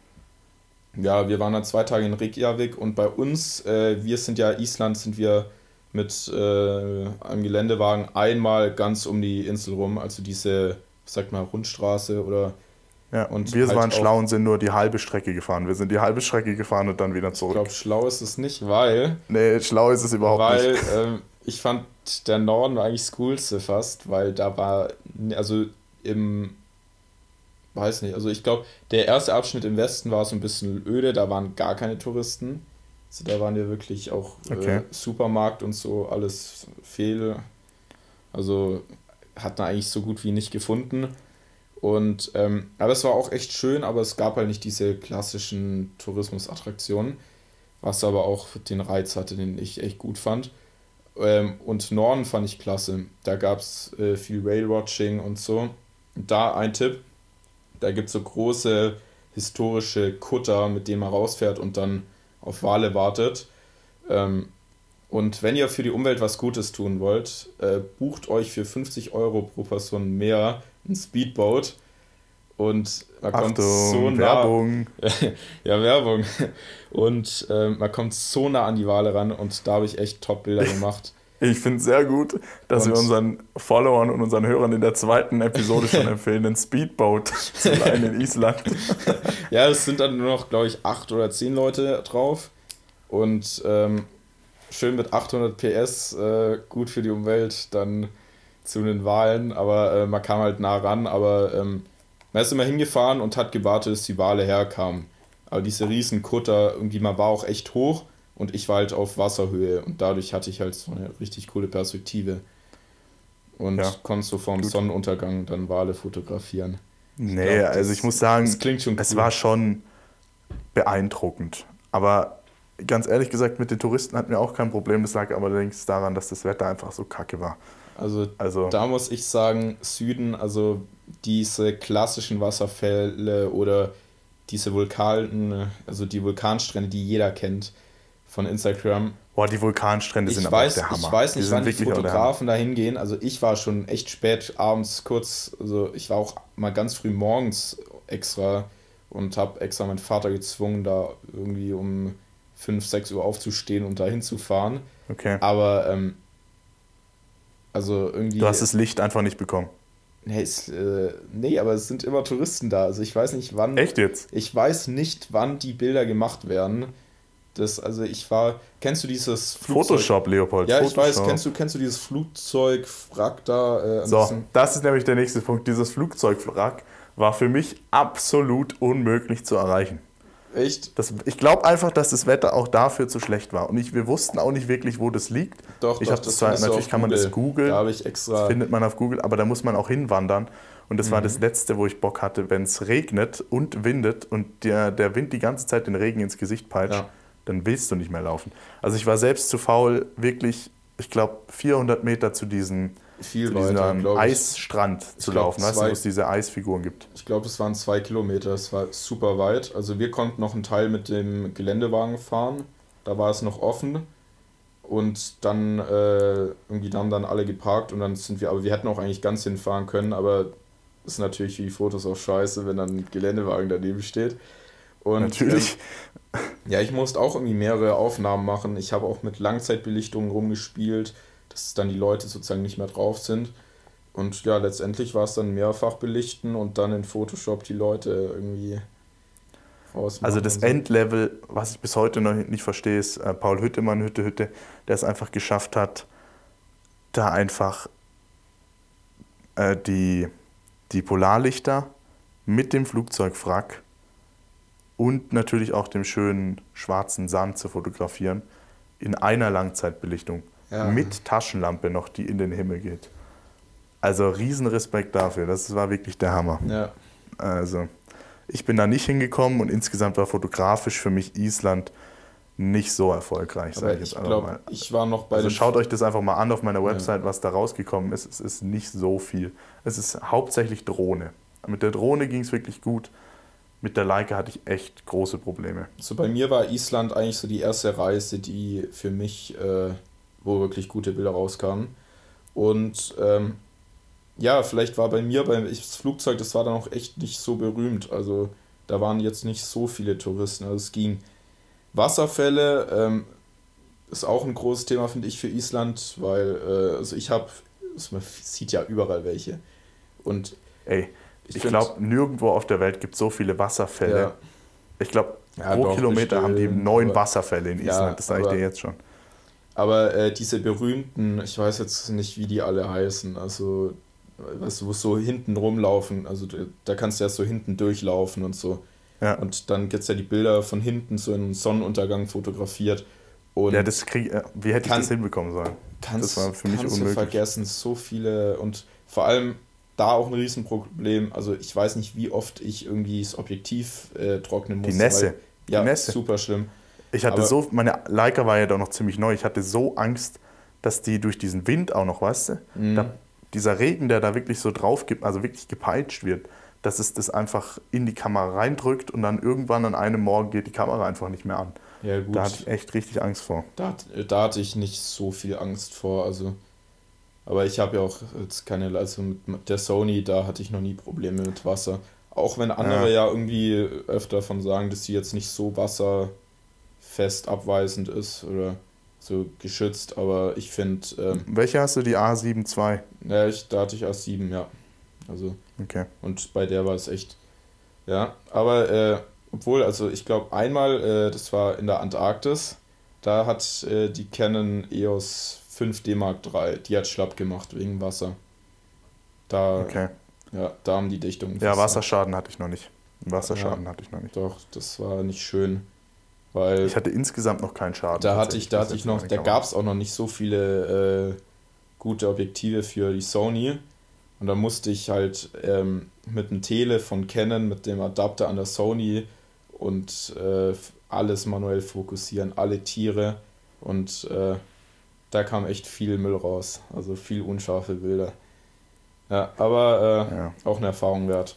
ja, wir waren dann zwei Tage in Reykjavik und bei uns, äh, wir sind ja Island, sind wir mit äh, einem Geländewagen einmal ganz um die Insel rum, also diese, sag mal, Rundstraße oder. Ja, und wir halt waren schlau und sind nur die halbe Strecke gefahren. Wir sind die halbe Strecke gefahren und dann wieder zurück. Ich glaube, schlau ist es nicht, weil. Nee, schlau ist es überhaupt weil, nicht. Weil ähm, ich fand der Norden eigentlich das Coolste fast, weil da war, also im weiß nicht. Also ich glaube, der erste Abschnitt im Westen war so ein bisschen öde, da waren gar keine Touristen. Also da waren ja wirklich auch äh, okay. äh, Supermarkt und so alles fehl. Also hat man eigentlich so gut wie nicht gefunden. Und ähm, aber es war auch echt schön, aber es gab halt nicht diese klassischen Tourismusattraktionen, was aber auch den Reiz hatte, den ich echt gut fand. Ähm, und Norden fand ich klasse. Da gab es äh, viel Whale-Watching und so. da ein Tipp, da gibt es so große historische Kutter, mit denen man rausfährt und dann auf Wale wartet. Ähm, und wenn ihr für die Umwelt was Gutes tun wollt, äh, bucht euch für 50 Euro pro Person mehr ein Speedboat. Und man Achtung, kommt so nah. Werbung. ja, Werbung. Und äh, man kommt so nah an die Wale ran und da habe ich echt Top-Bilder gemacht. Ich finde es sehr gut, dass und wir unseren Followern und unseren Hörern in der zweiten Episode schon empfehlen, ein Speedboat zu leihen in Island. ja, es sind dann nur noch, glaube ich, acht oder zehn Leute drauf. Und ähm, schön mit 800 PS, äh, gut für die Umwelt, dann zu den Wahlen. Aber äh, man kam halt nah ran, aber ähm, man ist immer hingefahren und hat gewartet, bis die Wale herkamen. Aber diese riesen Kutter, irgendwie, man war auch echt hoch und ich war halt auf Wasserhöhe und dadurch hatte ich halt so eine richtig coole Perspektive. Und ja. konnte so vorm Gut. Sonnenuntergang dann Wale fotografieren. Nee, glaub, also ich muss sagen, schon cool. es war schon beeindruckend. Aber ganz ehrlich gesagt, mit den Touristen hatten wir auch kein Problem. Das lag allerdings daran, dass das Wetter einfach so kacke war. Also, also da muss ich sagen, Süden, also diese klassischen Wasserfälle oder diese Vulkanen, also die Vulkanstrände, die jeder kennt, von Instagram. Boah, die Vulkanstrände ich sind weiß, aber der Hammer. Ich weiß nicht, die wann die Fotografen da hingehen. Also ich war schon echt spät abends kurz, also ich war auch mal ganz früh morgens extra und habe extra meinen Vater gezwungen, da irgendwie um 5, 6 Uhr aufzustehen und da hinzufahren. Okay. Aber ähm, also irgendwie. Du hast das Licht einfach nicht bekommen. Nee, es, äh, nee, aber es sind immer Touristen da. Also ich weiß nicht, wann. Echt jetzt? Ich weiß nicht, wann die Bilder gemacht werden. Das, also ich war. Kennst du dieses Flugzeug? Photoshop, Leopold. Ja, Photoshop. ich weiß. Kennst du, kennst du dieses Flugzeugwrack da? Äh, so, das ist nämlich der nächste Punkt. Dieses Flugzeugwrack war für mich absolut unmöglich zu erreichen. Echt? Das, ich glaube einfach, dass das Wetter auch dafür zu schlecht war. Und ich, wir wussten auch nicht wirklich, wo das liegt. Doch, ich doch, das, zwar, natürlich kann man das googeln. Da habe ich extra. Das findet man auf Google, aber da muss man auch hinwandern. Und das mhm. war das Letzte, wo ich Bock hatte, wenn es regnet und windet und der, der Wind die ganze Zeit den Regen ins Gesicht peitscht, ja. dann willst du nicht mehr laufen. Also ich war selbst zu faul, wirklich, ich glaube, 400 Meter zu diesen viel zu weiter, diesem Eisstrand zu glaub, laufen, weißt du, wo es diese Eisfiguren gibt. Ich glaube, es waren zwei Kilometer, es war super weit. Also wir konnten noch einen Teil mit dem Geländewagen fahren, da war es noch offen. Und dann äh, irgendwie haben dann alle geparkt und dann sind wir, aber wir hätten auch eigentlich ganz hinfahren können, aber ist natürlich wie Fotos auch scheiße, wenn dann ein Geländewagen daneben steht. Und, natürlich. Ähm, ja, ich musste auch irgendwie mehrere Aufnahmen machen. Ich habe auch mit Langzeitbelichtungen rumgespielt dass dann die Leute sozusagen nicht mehr drauf sind. Und ja, letztendlich war es dann mehrfach belichten und dann in Photoshop die Leute irgendwie ausmachen. Also das Endlevel, was ich bis heute noch nicht verstehe, ist äh, Paul Hüttemann, Hütte Hütte, der es einfach geschafft hat, da einfach äh, die, die Polarlichter mit dem Flugzeugwrack und natürlich auch dem schönen schwarzen Sand zu fotografieren in einer Langzeitbelichtung ja. mit Taschenlampe noch, die in den Himmel geht. Also Riesenrespekt dafür, das war wirklich der Hammer. Ja. Also ich bin da nicht hingekommen und insgesamt war fotografisch für mich Island nicht so erfolgreich, sage ich jetzt ich glaub, mal. Ich war noch bei Also schaut euch das einfach mal an auf meiner Website, ja. was da rausgekommen ist. Es ist nicht so viel. Es ist hauptsächlich Drohne. Mit der Drohne ging es wirklich gut. Mit der Leica hatte ich echt große Probleme. So bei mir war Island eigentlich so die erste Reise, die für mich äh, wo wirklich gute Bilder rauskamen. Und ähm, ja, vielleicht war bei mir beim das Flugzeug, das war dann auch echt nicht so berühmt. Also da waren jetzt nicht so viele Touristen. Also es ging Wasserfälle, ähm, ist auch ein großes Thema, finde ich, für Island, weil äh, also ich habe, man sieht ja überall welche. Und ey, ich, ich glaube, nirgendwo auf der Welt gibt es so viele Wasserfälle. Ja. Ich glaube, ja, pro doch, Kilometer haben die neun Wasserfälle in Island, ja, das sage ich dir jetzt schon. Aber äh, diese berühmten, ich weiß jetzt nicht, wie die alle heißen, also, weißt du, wo so hinten rumlaufen, also da kannst du ja so hinten durchlaufen und so. Ja. Und dann gibt es ja die Bilder von hinten, so einen Sonnenuntergang fotografiert. Und ja, das krieg, äh, wie hätte kann, ich das hinbekommen sollen? Kannst, das war für mich kannst unmöglich. Du vergessen, so viele und vor allem da auch ein Riesenproblem. Also ich weiß nicht, wie oft ich irgendwie das Objektiv äh, trocknen muss. Die Nässe. Weil, ja, die Nässe. super schlimm. Ich hatte aber so, meine Leica war ja doch noch ziemlich neu, ich hatte so Angst, dass die durch diesen Wind auch noch, weißt du, mhm. da, dieser Regen, der da wirklich so drauf gibt, also wirklich gepeitscht wird, dass es das einfach in die Kamera reindrückt und dann irgendwann an einem Morgen geht die Kamera einfach nicht mehr an. Ja, gut. Da hatte ich echt richtig Angst vor. Da, da hatte ich nicht so viel Angst vor, also. Aber ich habe ja auch jetzt keine, also mit der Sony, da hatte ich noch nie Probleme mit Wasser. Auch wenn andere ja, ja irgendwie öfter davon sagen, dass sie jetzt nicht so Wasser fest abweisend ist oder so geschützt, aber ich finde. Ähm, Welche hast du, die A7 II? Ja, ich, da hatte ich A7, ja. Also. Okay. Und bei der war es echt. Ja, aber äh, obwohl, also ich glaube einmal, äh, das war in der Antarktis, da hat äh, die Canon EOS 5D Mark III, die hat schlapp gemacht wegen Wasser. Da, okay. Ja, da haben die Dichtungen. Ja, Wasserschaden hatte ich noch nicht. Wasserschaden ja, hatte ich noch nicht. Doch, das war nicht schön. Weil ich hatte insgesamt noch keinen Schaden. Da hatte ich, da hatte ich noch, da gab es auch noch nicht so viele äh, gute Objektive für die Sony. Und da musste ich halt ähm, mit einem Tele von Canon, mit dem Adapter an der Sony und äh, alles manuell fokussieren, alle Tiere. Und äh, da kam echt viel Müll raus. Also viel unscharfe Bilder. Ja, aber äh, ja. auch eine Erfahrung wert.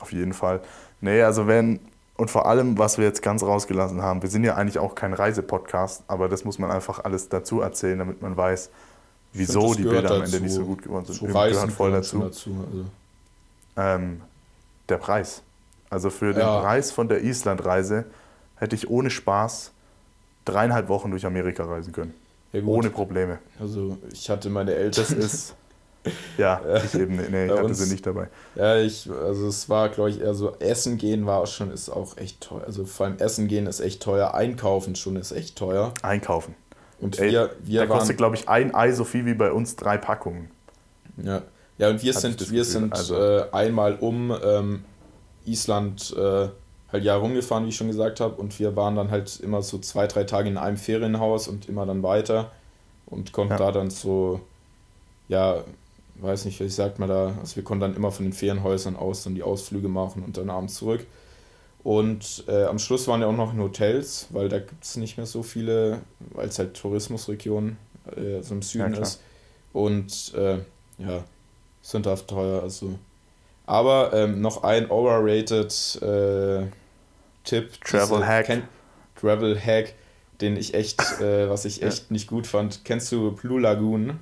Auf jeden Fall. Nee, also wenn, Und vor allem, was wir jetzt ganz rausgelassen haben, wir sind ja eigentlich auch kein Reisepodcast, aber das muss man einfach alles dazu erzählen, damit man weiß, wieso find, die Bilder am Ende dazu. nicht so gut geworden sind. Reisen gehört voll dazu. dazu also. Ähm, der Preis. Also für den Ja. Preis von der Islandreise hätte ich ohne Spaß dreieinhalb Wochen durch Amerika reisen können. Ja. Ohne Probleme. Also ich hatte meine Eltern. Das ist. Ja, ich eben, nee, ich hatte uns- sie nicht dabei. Ja, ich, also es war, glaube ich, eher so, Essen gehen war schon, ist auch echt teuer. Also vor allem Essen gehen ist echt teuer, einkaufen schon ist echt teuer. Einkaufen. Und Ey, wir, da wir waren, kostet, glaube ich, ein Ei so viel wie bei uns drei Packungen. ja, ja, und wir das sind, wir sind also- äh, einmal um ähm, Island äh, halt ja rumgefahren, wie ich schon gesagt habe, und wir waren dann halt immer so zwei, drei Tage in einem Ferienhaus und immer dann weiter und konnten Ja. da dann so, ja, weiß nicht, wie sagt man da, also wir konnten dann immer von den Ferienhäusern aus dann die Ausflüge machen und dann abends zurück. Und äh, am Schluss waren wir auch noch in Hotels, weil da gibt es nicht mehr so viele, weil es halt Tourismusregion äh, so im Süden klar. ist. Und äh, ja, sind da teuer. Also. Aber ähm, noch ein overrated äh, Tipp. Travel Hack. Travel Hack, den ich echt, äh, was ich Ja. echt nicht gut fand. Kennst du Blue Lagoon?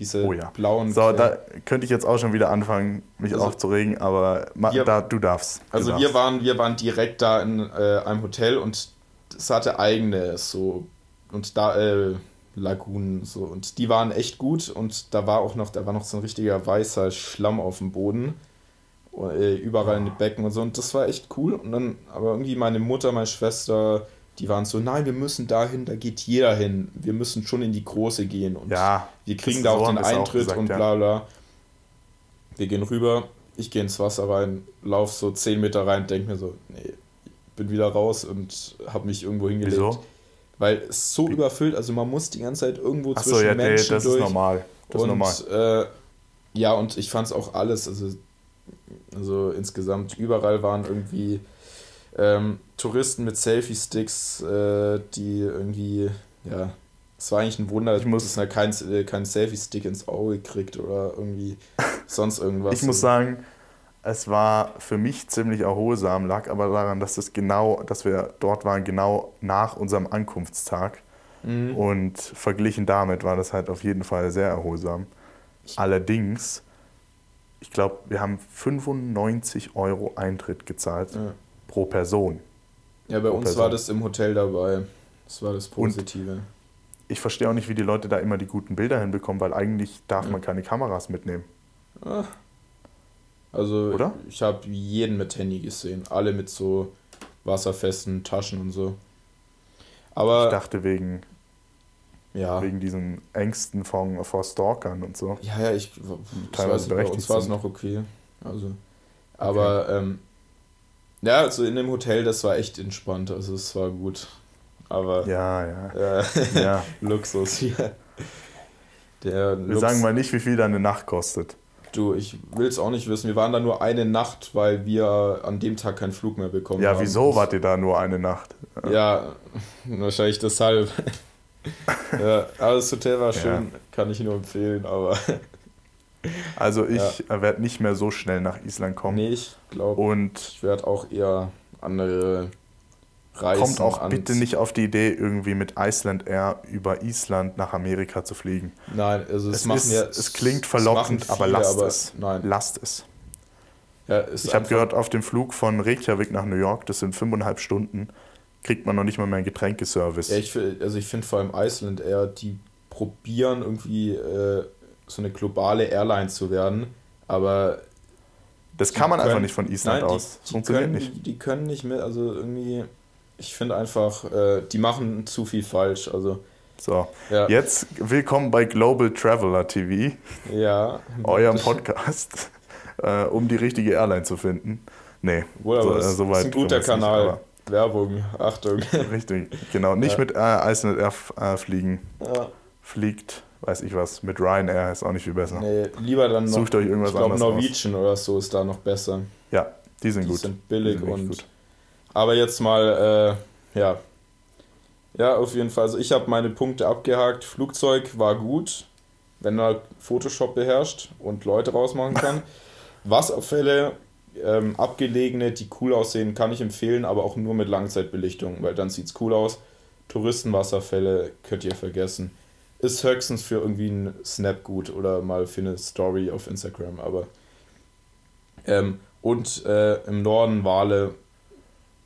Diese Oh ja. blauen. So, Quellen. da könnte ich jetzt auch schon wieder anfangen, mich Also- aufzuregen, aber Wir- da, du darfst. Du Also darfst. wir waren, wir waren direkt da in äh, einem Hotel und es hatte eigene so und da äh, Lagunen so und die waren echt gut und da war auch noch, da war noch so ein richtiger weißer Schlamm auf dem Boden. Äh, überall in den Becken und so und das war echt cool und dann aber irgendwie meine Mutter, meine Schwester, die waren so, nein, wir müssen dahin, da geht jeder hin. Wir müssen schon in die große gehen und Ja, wir kriegen da so auch haben den es auch Eintritt gesagt, und ja. bla bla. Wir gehen rüber, ich gehe ins Wasser rein, lauf so 10 Meter rein, denk mir so, nee, bin wieder raus und habe mich irgendwo hingelegt. Wieso? Weil es so überfüllt, also man muss die ganze Zeit irgendwo Achso, zwischen ja, nee, Menschen das durch. ist normal. Das und ist normal. Äh, ja, und ich fand es auch alles, also, also insgesamt überall waren irgendwie ähm, Touristen mit Selfie-Sticks, äh, die irgendwie, ja, es war eigentlich ein Wunder, Ich muss- dass er kein, äh, kein Selfie-Stick ins Auge kriegt oder irgendwie sonst irgendwas. Ich muss sagen, es war für mich ziemlich erholsam, lag aber daran, dass das genau, dass wir dort waren, genau nach unserem Ankunftstag. Mhm. Und verglichen damit war das halt auf jeden Fall sehr erholsam. Allerdings, ich glaube, wir haben 95 Euro Eintritt gezahlt Ja. Pro Person. Ja, bei pro uns Person. war das im Hotel dabei. Das war das Positive. Ich verstehe auch nicht, wie die Leute da immer die guten Bilder hinbekommen, weil eigentlich darf man keine Kameras mitnehmen. Ah. Also, Oder? ich habe jeden mit Handy gesehen. Alle mit so wasserfesten Taschen und so. Aber, Ich dachte wegen, ja. wegen diesen Ängsten von, vor Stalkern und so. Ja, ja, ich, ich teilweise weiß nicht, bei uns war es noch okay. Also, aber, ähm, ja, also in dem Hotel, das war echt entspannt. Also, es war gut. Aber, Ja, ja. äh, ja. Luxus hier. Der Wir Lux, sagen mal nicht, wie viel da eine Nacht kostet. du, ich will es auch nicht wissen. Wir waren da nur eine Nacht, weil wir an dem Tag keinen Flug mehr bekommen haben. Ja, wieso wart ihr da nur eine Nacht? Ja, wahrscheinlich deshalb. ja, aber das Hotel war schön, kann ich nur empfehlen, aber Also ich werde nicht mehr so schnell nach Island kommen. nee, ich glaube, Und ich werde auch eher andere Reisen kommt auch bitte nicht auf die Idee, irgendwie mit Iceland Air über Island nach Amerika zu fliegen. Nein, also es, Es, ist, ja, es klingt verlockend, aber viele, lasst aber es. Nein, Lasst es. ja, Ich habe gehört, auf dem Flug von Reykjavik nach New York, das sind fünfeinhalb Stunden, kriegt man noch nicht mal mehr einen Getränkeservice. Ja, ich, also ich finde vor allem Iceland Air, die probieren irgendwie äh, so eine globale Airline zu werden, aber das kann man die einfach können- nicht von Island nein, aus. Das Die, die, funktioniert können, nicht. Die, können nicht mit, also irgendwie, ich finde einfach, äh, die machen zu viel falsch. Also, So, ja, jetzt willkommen bei Global Traveler TV, ja. eurem Podcast, äh, um die richtige Airline zu finden. Nee, Wohl, aber so, es äh, so ist ein können guter nicht, Kanal. aber- Werbung, Achtung. Richtig, genau. Nicht Ja. mit äh, Iceland Air äh, fliegen. ja, Fliegt, weiß ich was, mit Ryanair ist auch nicht viel besser. nee, lieber dann noch, Sucht euch irgendwas ich glaube anderes aus. Norwegian oder so ist da noch besser. Ja, die sind Die gut. sind billig Die sind und. gut. Aber jetzt mal, äh, ja. Ja, auf jeden Fall. Also ich habe meine Punkte abgehakt. Flugzeug war gut, wenn man Photoshop beherrscht und Leute rausmachen kann. Wasserfälle ähm, abgelegene, die cool aussehen, kann ich empfehlen, aber auch nur mit Langzeitbelichtung, weil dann sieht es cool aus. Touristenwasserfälle könnt ihr vergessen. Ist höchstens für irgendwie einen Snap gut oder mal für eine Story auf Instagram, aber. Ähm, und äh, im Norden Wale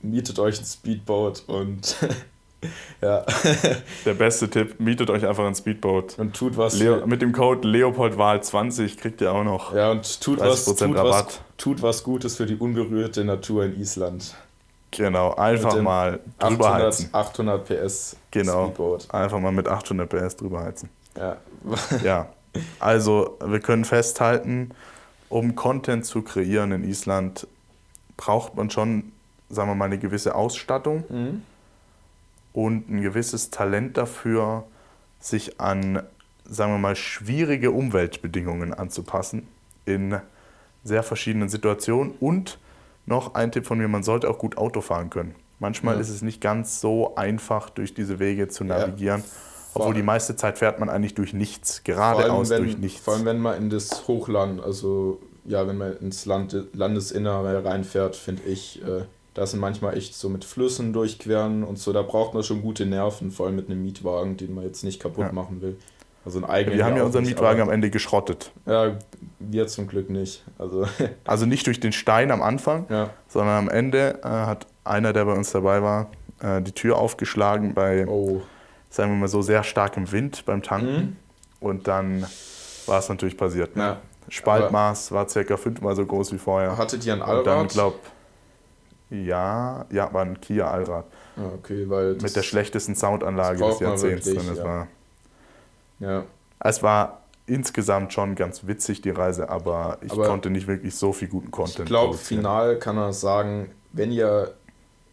mietet euch ein Speedboat und ja. Der beste Tipp, mietet euch einfach ein Speedboat. Und tut was. Leo, mit dem Code LeopoldWahl20 kriegt ihr auch noch ja, und tut was, tut Rabatt. Was, tut was Gutes für die unberührte Natur in Island. Genau, einfach mal drüber 800, heizen. 800 PS genau, Speedboat. Einfach mal mit 800 PS drüber heizen. Ja. ja, also wir können festhalten, um Content zu kreieren in Island, braucht man schon, sagen wir mal, eine gewisse Ausstattung mhm. und ein gewisses Talent dafür, sich an, sagen wir mal, schwierige Umweltbedingungen anzupassen in sehr verschiedenen Situationen und noch ein Tipp von mir, man sollte auch gut Auto fahren können. Manchmal ja. ist es nicht ganz so einfach, durch diese Wege zu navigieren. Ja. Obwohl die meiste Zeit fährt man eigentlich durch nichts, geradeaus durch nichts. Vor allem wenn man in das Hochland, also ja, wenn man ins Land, Landesinnere reinfährt, finde ich, äh, da sind manchmal echt so mit Flüssen durchqueren und so, da braucht man schon gute Nerven, vor allem mit einem Mietwagen, den man jetzt nicht kaputt ja. machen will. Also ein eigener. Wir haben ja unseren nicht, Mietwagen am Ende geschrottet. Ja, wir zum Glück nicht. Also, also nicht durch den Stein am Anfang, ja. sondern am Ende äh, hat einer, der bei uns dabei war, äh, die Tür aufgeschlagen bei, oh. sagen wir mal so, sehr starkem Wind beim Tanken. Mhm. Und dann war es natürlich passiert. Ne? Ja. Spaltmaß war circa fünfmal so groß wie vorher. Hattet ihr ein Allrad? Und dann, glaub, ja, ja, war ein Kia Allrad. Ah, okay, weil Mit der schlechtesten Soundanlage des Jahrzehnts. Wirklich, ja. war ja. Es war insgesamt schon ganz witzig, die Reise, aber ich aber konnte nicht wirklich so viel guten Content. Ich glaube, final kann er sagen, wenn ihr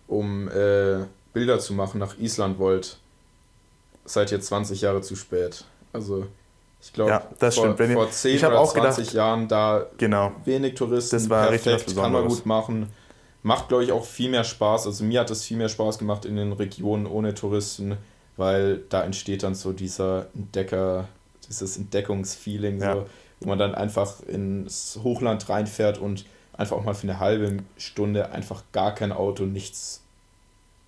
um äh, Bilder zu machen nach Island wollt, seid ihr 20 Jahre zu spät. Also ich glaube, ja, vor, stimmt. vor 10 ich oder 20 gedacht, Jahren da genau, wenig Touristen, das war perfekt, kann man gut machen. Macht, glaube ich, auch viel mehr Spaß. Also mir hat es viel mehr Spaß gemacht in den Regionen ohne Touristen weil da entsteht dann so dieser Entdecker, dieses Entdeckungsfeeling, ja. so, wo man dann einfach ins Hochland reinfährt und einfach auch mal für eine halbe Stunde einfach gar kein Auto, nichts.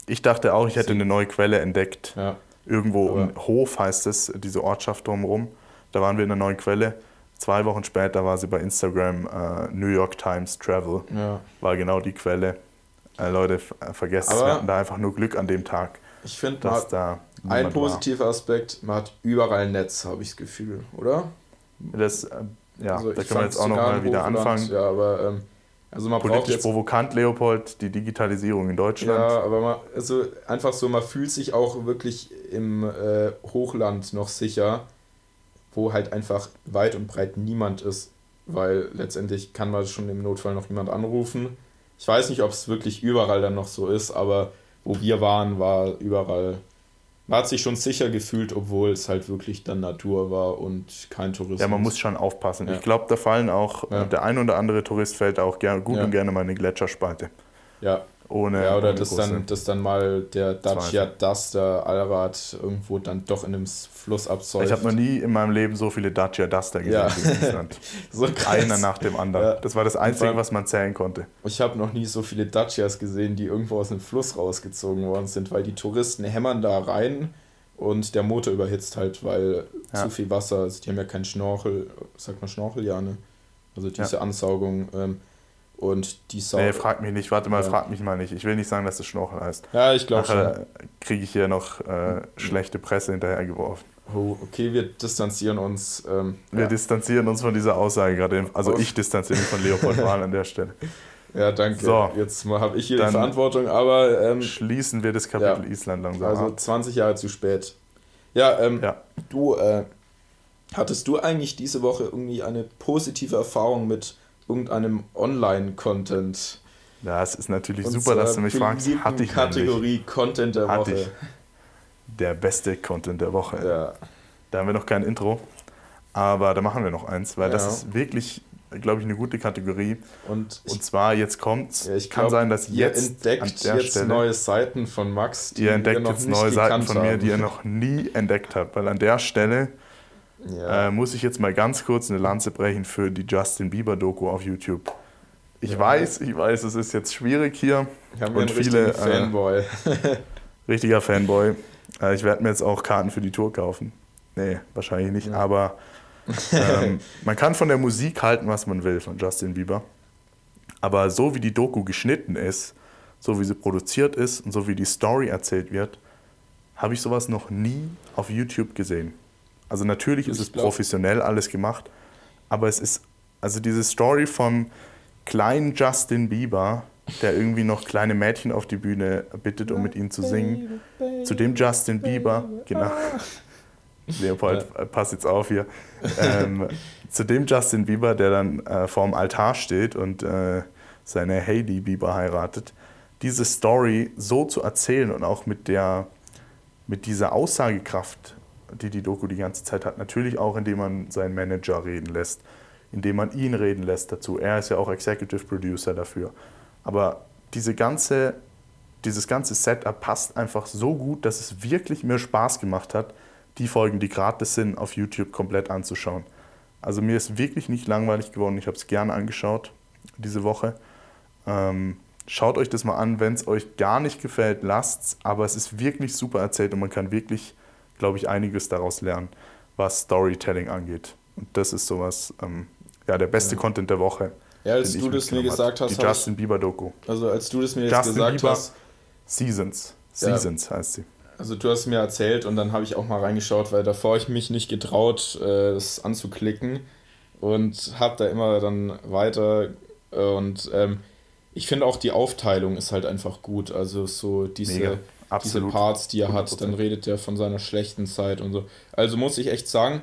Ich dachte auch, ich hätte eine neue Quelle entdeckt. Ja. Irgendwo um Hof heißt es, diese Ortschaft drumherum. Da waren wir in einer neuen Quelle. Zwei Wochen später war sie bei Instagram uh, New York Times Travel. Ja. War genau die Quelle. Äh, Leute, vergesst es, wir hatten da einfach nur Glück an dem Tag. Ich finde, da ein positiver. Aspekt, man hat überall Netz, habe ich das Gefühl, oder? Das, äh, ja, also da können wir jetzt auch nochmal wieder anfangen. Ja, aber ähm, also man Politisch braucht jetzt, provokant, Leopold, die Digitalisierung in Deutschland. Ja, aber man, also einfach so, man fühlt sich auch wirklich im äh, Hochland noch sicher, wo halt einfach weit und breit niemand ist, weil letztendlich kann man schon im Notfall noch jemand anrufen. Ich weiß nicht, ob es wirklich überall dann noch so ist, aber wo wir waren, war überall man hat sich schon sicher gefühlt, obwohl es halt wirklich dann Natur war und kein Tourismus. Ja, man muss schon aufpassen. Ja. Ich glaube, da fallen auch, ja. der ein oder andere Tourist fällt auch gerne, gut ja. und gerne mal in eine Gletscherspalte. Ja. Ohne, ja, oder dass, dann, dass dann mal der Dacia Duster Allrad irgendwo dann doch in einem Fluss absäuft. Ich habe noch nie in meinem Leben so viele Dacia Duster gesehen ja. wie in Island. so Einer nach dem anderen. Ja. Das war das Einzige, was man zählen konnte. Ich habe noch nie so viele Dacias gesehen, die irgendwo aus einem Fluss rausgezogen worden sind, weil die Touristen hämmern da rein und der Motor überhitzt halt, weil ja. zu viel Wasser, also die haben ja keinen Schnorchel, sagt man Schnorchel, ja, ne? Also diese Ansaugung. Ähm, und die Sau. Nee, frag mich nicht, warte mal, ja. frag mich mal nicht. Ich will nicht sagen, dass das Schnorchel heißt. Ja, ich glaube schon. kriege ich hier noch äh, schlechte Presse hinterhergeworfen. Oh, okay, wir distanzieren uns. Ähm, wir ja. distanzieren uns von dieser Aussage gerade. Also ich distanziere mich von Leopold Wahl an der Stelle. Ja, danke. So, Jetzt habe ich hier die Verantwortung, aber. Ähm, schließen wir das Kapitel ja, Island langsam. Also 20 Jahre zu spät. Ja, ähm, ja. du, äh, hattest du eigentlich diese Woche irgendwie eine positive Erfahrung mit irgendeinem Online-Content. Ja, es ist natürlich Und super, dass du mich fragst. Hatte ich Kategorie nämlich. Content der Woche. Ich. Der beste Content der Woche. Ja. Da haben wir noch kein Intro, aber da machen wir noch eins, weil ja. das ist wirklich, glaube ich, eine gute Kategorie. Und, Und zwar, jetzt kommt's, ja, ich kann glaub, sein, dass ihr jetzt entdeckt an der jetzt Stelle, neue Seiten von Max, die ihr entdeckt ihr jetzt neue Seiten von mir, haben. die ihr noch nie entdeckt habt, weil an der Stelle ja. Äh, muss ich jetzt mal ganz kurz eine Lanze brechen für die Justin Bieber Doku auf YouTube. Ich ja. weiß, ich weiß, es ist jetzt schwierig hier. Haben und viele, Fanboy. Äh, richtiger Fanboy. Äh, ich werde mir jetzt auch Karten für die Tour kaufen. Nee, wahrscheinlich nicht, ja. aber ähm, man kann von der Musik halten, was man will von Justin Bieber. Aber so wie die Doku geschnitten ist, so wie sie produziert ist und so wie die Story erzählt wird, habe ich sowas noch nie auf YouTube gesehen. Also natürlich ist es professionell alles gemacht, aber es ist also diese Story vom kleinen Justin Bieber, der irgendwie noch kleine Mädchen auf die Bühne bittet, um mit ihnen zu singen, zu dem Justin Bieber, genau. Leopold, ja. pass jetzt auf hier. Ähm, zu dem Justin Bieber, der dann äh, vorm Altar steht und äh, seine Hailey Bieber heiratet, diese Story so zu erzählen und auch mit der mit dieser Aussagekraft, die die Doku die ganze Zeit hat, natürlich auch indem man seinen Manager reden lässt, indem man ihn reden lässt dazu. Er ist ja auch Executive Producer dafür. Aber diese ganze, dieses ganze Setup passt einfach so gut, dass es wirklich mir Spaß gemacht hat, die Folgen, die gratis sind, auf YouTube komplett anzuschauen. Also mir ist wirklich nicht langweilig geworden. Ich habe es gerne angeschaut diese Woche. Ähm, schaut euch das mal an, wenn es euch gar nicht gefällt, lasst's. Aber es ist wirklich super erzählt und man kann wirklich, glaube ich, einiges daraus lernen, was Storytelling angeht. Und das ist sowas, ähm, ja, der beste ja. Content der Woche. Ja, als du das mir gesagt hast. Die Justin Bieber Doku. Also als du das mir jetzt Justin gesagt Bieber hast. Seasons. Seasons ja. heißt sie. Also du hast mir erzählt und dann habe ich auch mal reingeschaut, weil davor ich mich nicht getraut, äh, das anzuklicken und habe da immer dann weiter und ähm, ich finde auch die Aufteilung ist halt einfach gut. Also so diese, diese Parts, die er 100%. hat, dann redet er von seiner schlechten Zeit und so. Also muss ich echt sagen,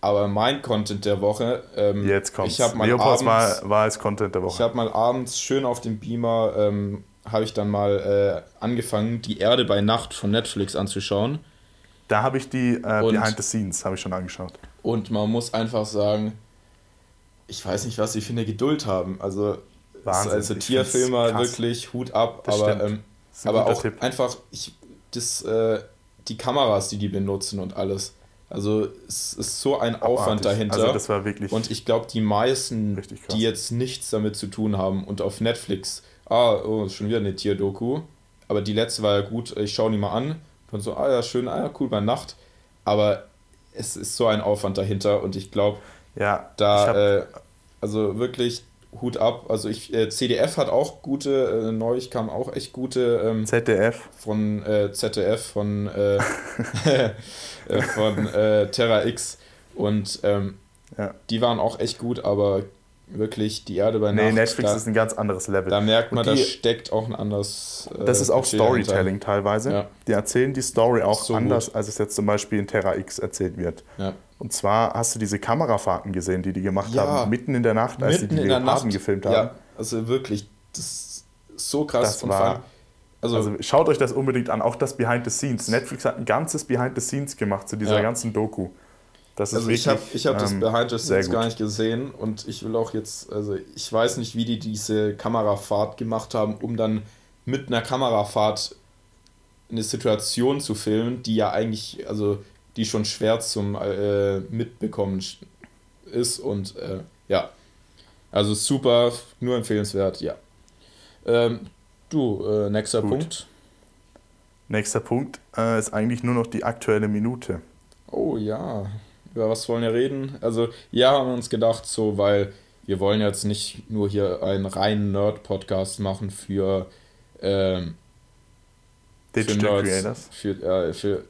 aber mein Content der Woche. Ähm, Jetzt kommt. Ich habe mal abends, war, war als Content der Woche. Ich habe mal abends schön auf dem Beamer ähm, habe ich dann mal äh, angefangen, die Erde bei Nacht von Netflix anzuschauen. Da habe ich die äh, und, Behind the Scenes habe ich schon angeschaut. Und man muss einfach sagen, ich weiß nicht, was sie für eine Geduld haben. Also Wahnsinn, also Tierfilmer wirklich Hut ab, das aber, ähm, aber auch Tipp. einfach ich, das, äh, die Kameras, die die benutzen und alles. Also es ist so ein Abartig. Aufwand dahinter. Also das war wirklich und ich glaube, die meisten, die jetzt nichts damit zu tun haben und auf Netflix, ah, oh, schon wieder eine Tierdoku, aber die letzte war ja gut, ich schaue die mal an. Und so, ah ja, schön, ah ja, cool, bei Nacht. Aber es ist so ein Aufwand dahinter und ich glaube, ja, da, äh, also wirklich Hut ab. Also ich, äh, CDF hat auch gute, äh, neulich kam auch echt gute. Ähm, ZDF. Von äh, ZDF, von, äh, äh, von äh, Terra X. Und ähm, ja. die waren auch echt gut, aber wirklich die Erde bei Nacht. Nee, Netflix da, ist ein ganz anderes Level. Da merkt man, da steckt auch ein anderes. Äh, das ist auch Storytelling dahinter. teilweise. Ja. Die erzählen die Story auch so anders, gut. als es jetzt zum Beispiel in Terra X erzählt wird. Ja. Und zwar hast du diese Kamerafahrten gesehen, die die gemacht ja. haben, mitten in der Nacht, als mitten sie die Leoparden gefilmt haben. Ja, also wirklich, das ist so krass. Das war, also, also, schaut euch das unbedingt an, auch das Behind the Scenes. Netflix hat ein ganzes Behind the Scenes gemacht zu dieser ganzen Doku. Das also ich habe ich hab das ähm, Behind the Scenes gar nicht gesehen und ich will auch jetzt, also ich weiß nicht, wie die diese Kamerafahrt gemacht haben, um dann mit einer Kamerafahrt eine Situation zu filmen, die ja eigentlich, also die schon schwer zum äh, Mitbekommen ist und äh, ja, also super, nur empfehlenswert, ja. Ähm, du, äh, nächster Gut. Punkt. Nächster Punkt äh, ist eigentlich nur noch die aktuelle Minute. Oh ja, über was wollen wir reden? Also, ja, haben wir uns gedacht, so, weil wir wollen jetzt nicht nur hier einen reinen Nerd-Podcast machen für, ähm, Digital für Nerds, Creators. Für, äh, für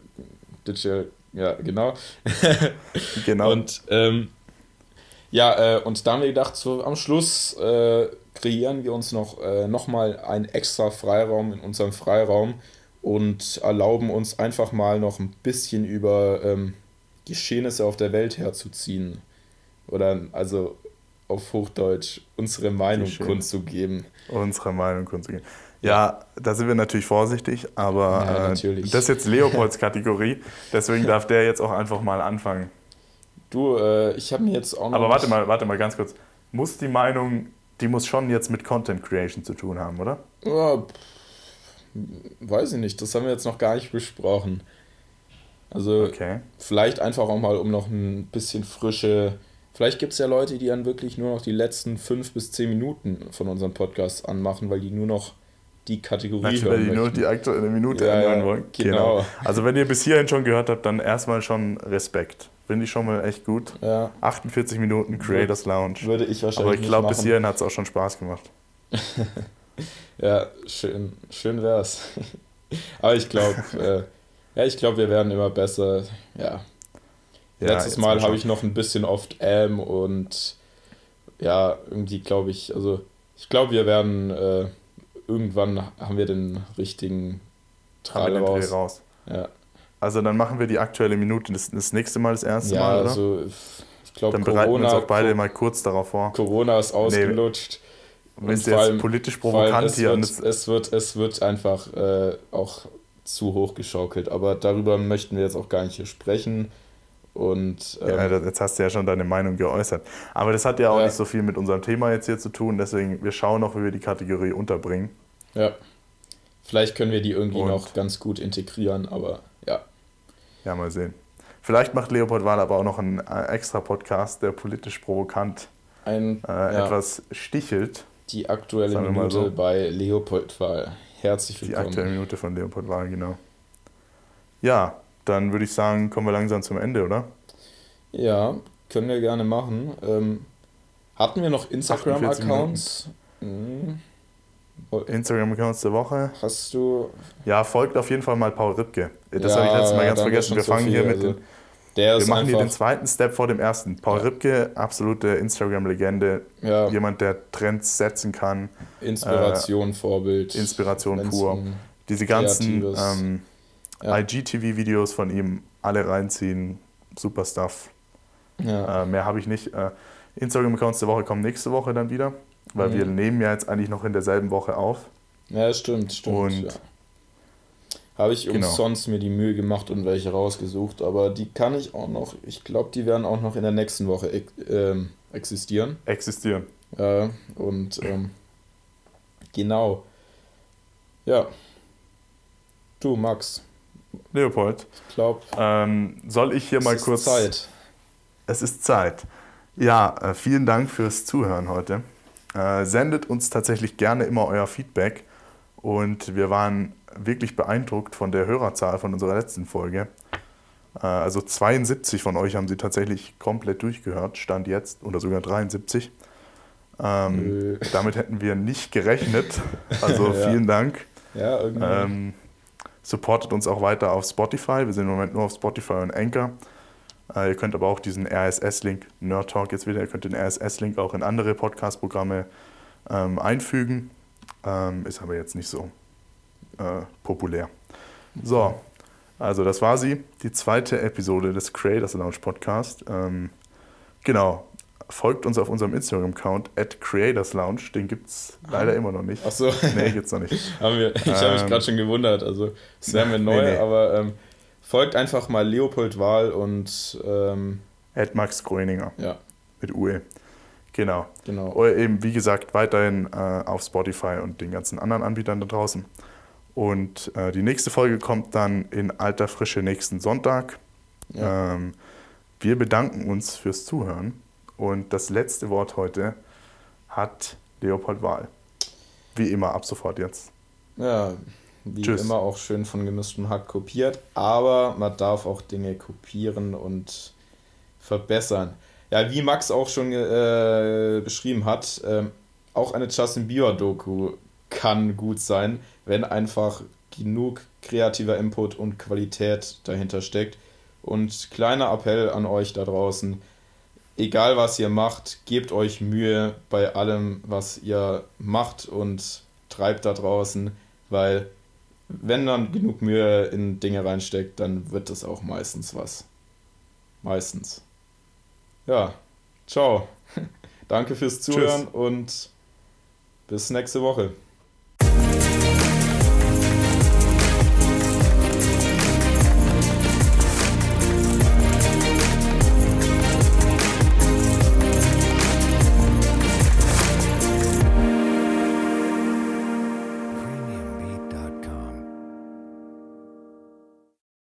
Digital, ja, genau. genau. Und, ähm, ja, äh, und dann haben wir gedacht, so am Schluss äh, kreieren wir uns noch, äh, noch mal einen extra Freiraum in unserem Freiraum und erlauben uns einfach mal noch ein bisschen über ähm, Geschehnisse auf der Welt herzuziehen. Oder also auf Hochdeutsch unsere Meinung kundzugeben. Unsere Meinung kundzugeben. Ja, da sind wir natürlich vorsichtig, aber ja, äh, natürlich. das ist jetzt Leopolds Kategorie, deswegen darf der jetzt auch einfach mal anfangen. Du, äh, ich habe mir jetzt auch noch. Aber warte mal, warte mal ganz kurz. Muss die Meinung, die muss schon jetzt mit Content Creation zu tun haben, oder? Ja, weiß ich nicht, das haben wir jetzt noch gar nicht besprochen. Also okay. vielleicht einfach auch mal, um noch ein bisschen frische Vielleicht gibt es ja Leute, die dann wirklich nur noch die letzten fünf bis zehn Minuten von unserem Podcast anmachen, weil die nur noch die Kategorie Natürlich, hören weil die nur die aktuelle Minute ja, anhören wollen. Genau. genau. Also wenn ihr bis hierhin schon gehört habt, dann erstmal schon Respekt. Finde ich schon mal echt gut. Ja. 48 Minuten Creators Lounge. Würde ich wahrscheinlich Aber ich glaube, bis hierhin hat es auch schon Spaß gemacht. ja, schön, schön wär's. Aber ich glaube, äh, ja, ich glaube, wir werden immer besser. Ja. ja Letztes Mal habe ich noch ein bisschen oft ähm und ja, irgendwie glaube ich, also ich glaube, wir werden äh, irgendwann haben wir den richtigen Teil raus. raus. Ja. Also dann machen wir die aktuelle Minute das, das nächste Mal das erste ja, Mal, oder? Also, ich glaube, Dann bereiten Corona, wir uns auch beide mal kurz darauf vor. Corona ist ausgelutscht. Nee, ist jetzt politisch provokant es hier. Wird, es, wird, es wird einfach äh, auch zu hoch geschaukelt. Aber darüber möchten wir jetzt auch gar nicht hier sprechen. Und, ähm, ja, jetzt hast du ja schon deine Meinung geäußert. Aber das hat ja auch ja. nicht so viel mit unserem Thema jetzt hier zu tun. Deswegen, wir schauen noch, wie wir die Kategorie unterbringen. Ja. Vielleicht können wir die irgendwie Und noch ganz gut integrieren, aber ja. Ja, mal sehen. Vielleicht macht Leopold Wahl aber auch noch einen äh, extra Podcast, der politisch provokant Ein, äh, ja. etwas stichelt. Die aktuelle Minute so. bei Leopold Wahl. Herzlich willkommen. Die aktuelle Minute von Leopold Wahl, genau. Ja, dann würde ich sagen, kommen wir langsam zum Ende, oder? Ja, können wir gerne machen. Ähm, hatten wir noch Instagram-Accounts? Hm. Instagram-Accounts der Woche. Hast du. Ja, folgt auf jeden Fall mal Paul Ripke. Das ja, habe ich letztes Mal ganz vergessen. Wir fangen so hier mit also, den. Wir machen hier den zweiten Step vor dem ersten. Paul ja. Ripke, absolute Instagram-Legende. Ja. Jemand, der Trends setzen kann. Inspiration, äh, Vorbild. Inspiration pur. Diese ganzen ähm, ja. IGTV-Videos von ihm alle reinziehen. Super Stuff. Äh, mehr habe ich nicht. Äh, Instagram-Accounts der Woche kommen nächste Woche dann wieder. Weil mhm. wir nehmen ja jetzt eigentlich noch in derselben Woche auf. Ja, stimmt, stimmt. Und. Habe ich genau. umsonst mir die Mühe gemacht und welche rausgesucht, aber die kann ich auch noch, ich glaube, die werden auch noch in der nächsten Woche äh, existieren. Existieren. Ja, und ähm, genau. Ja. Du, Max. Leopold. Ich glaube. Ähm, soll ich hier mal kurz. Es ist Zeit. Es ist Zeit. Ja, äh, vielen Dank fürs Zuhören heute. Äh, sendet uns tatsächlich gerne immer euer Feedback und wir waren wirklich beeindruckt von der Hörerzahl von unserer letzten Folge. Äh, also 72 von euch haben sie tatsächlich komplett durchgehört, stand jetzt, oder sogar 73. Ähm, äh. Damit hätten wir nicht gerechnet. Also ja. vielen Dank. Ja, irgendwie. Ähm, supportet uns auch weiter auf Spotify. Wir sind im Moment nur auf Spotify und Anchor. Äh, ihr könnt aber auch diesen RSS-Link, Nerd Talk jetzt wieder, ihr könnt den RSS-Link auch in andere Podcast-Programme ähm, einfügen. Ähm, ist aber jetzt nicht so äh, populär. So, also das war sie, die zweite Episode des Creators Lounge Podcast. Ähm, genau, folgt uns auf unserem Instagram-Account at Creators Lounge. Den gibt es leider immer noch nicht. Ach so. Nee, gibt es noch nicht. wir, ich habe mich ähm, gerade schon gewundert. Also, es wäre mir neu, nee, nee. aber ähm, Folgt einfach mal Leopold Wahl und ähm, Ed Max Gröninger. Ja. Mit UE. Genau. genau. Oder eben, wie gesagt, weiterhin äh, auf Spotify und den ganzen anderen Anbietern da draußen. Und äh, die nächste Folge kommt dann in alter Frische nächsten Sonntag. Ja. Ähm, wir bedanken uns fürs Zuhören. Und das letzte Wort heute hat Leopold Wahl. Wie immer, ab sofort jetzt. Ja, wie Tschüss. immer auch schön von gemischtem Hack kopiert, aber man darf auch Dinge kopieren und verbessern. Ja, wie Max auch schon äh, beschrieben hat, äh, auch eine Justin Bieber-Doku kann gut sein, wenn einfach genug kreativer Input und Qualität dahinter steckt. Und kleiner Appell an euch da draußen, egal was ihr macht, gebt euch Mühe bei allem, was ihr macht und treibt da draußen, weil wenn man genug Mühe in Dinge reinsteckt, dann wird das auch meistens was. Meistens. Ja, ciao. Danke fürs Zuhören Tschüss. und bis nächste Woche.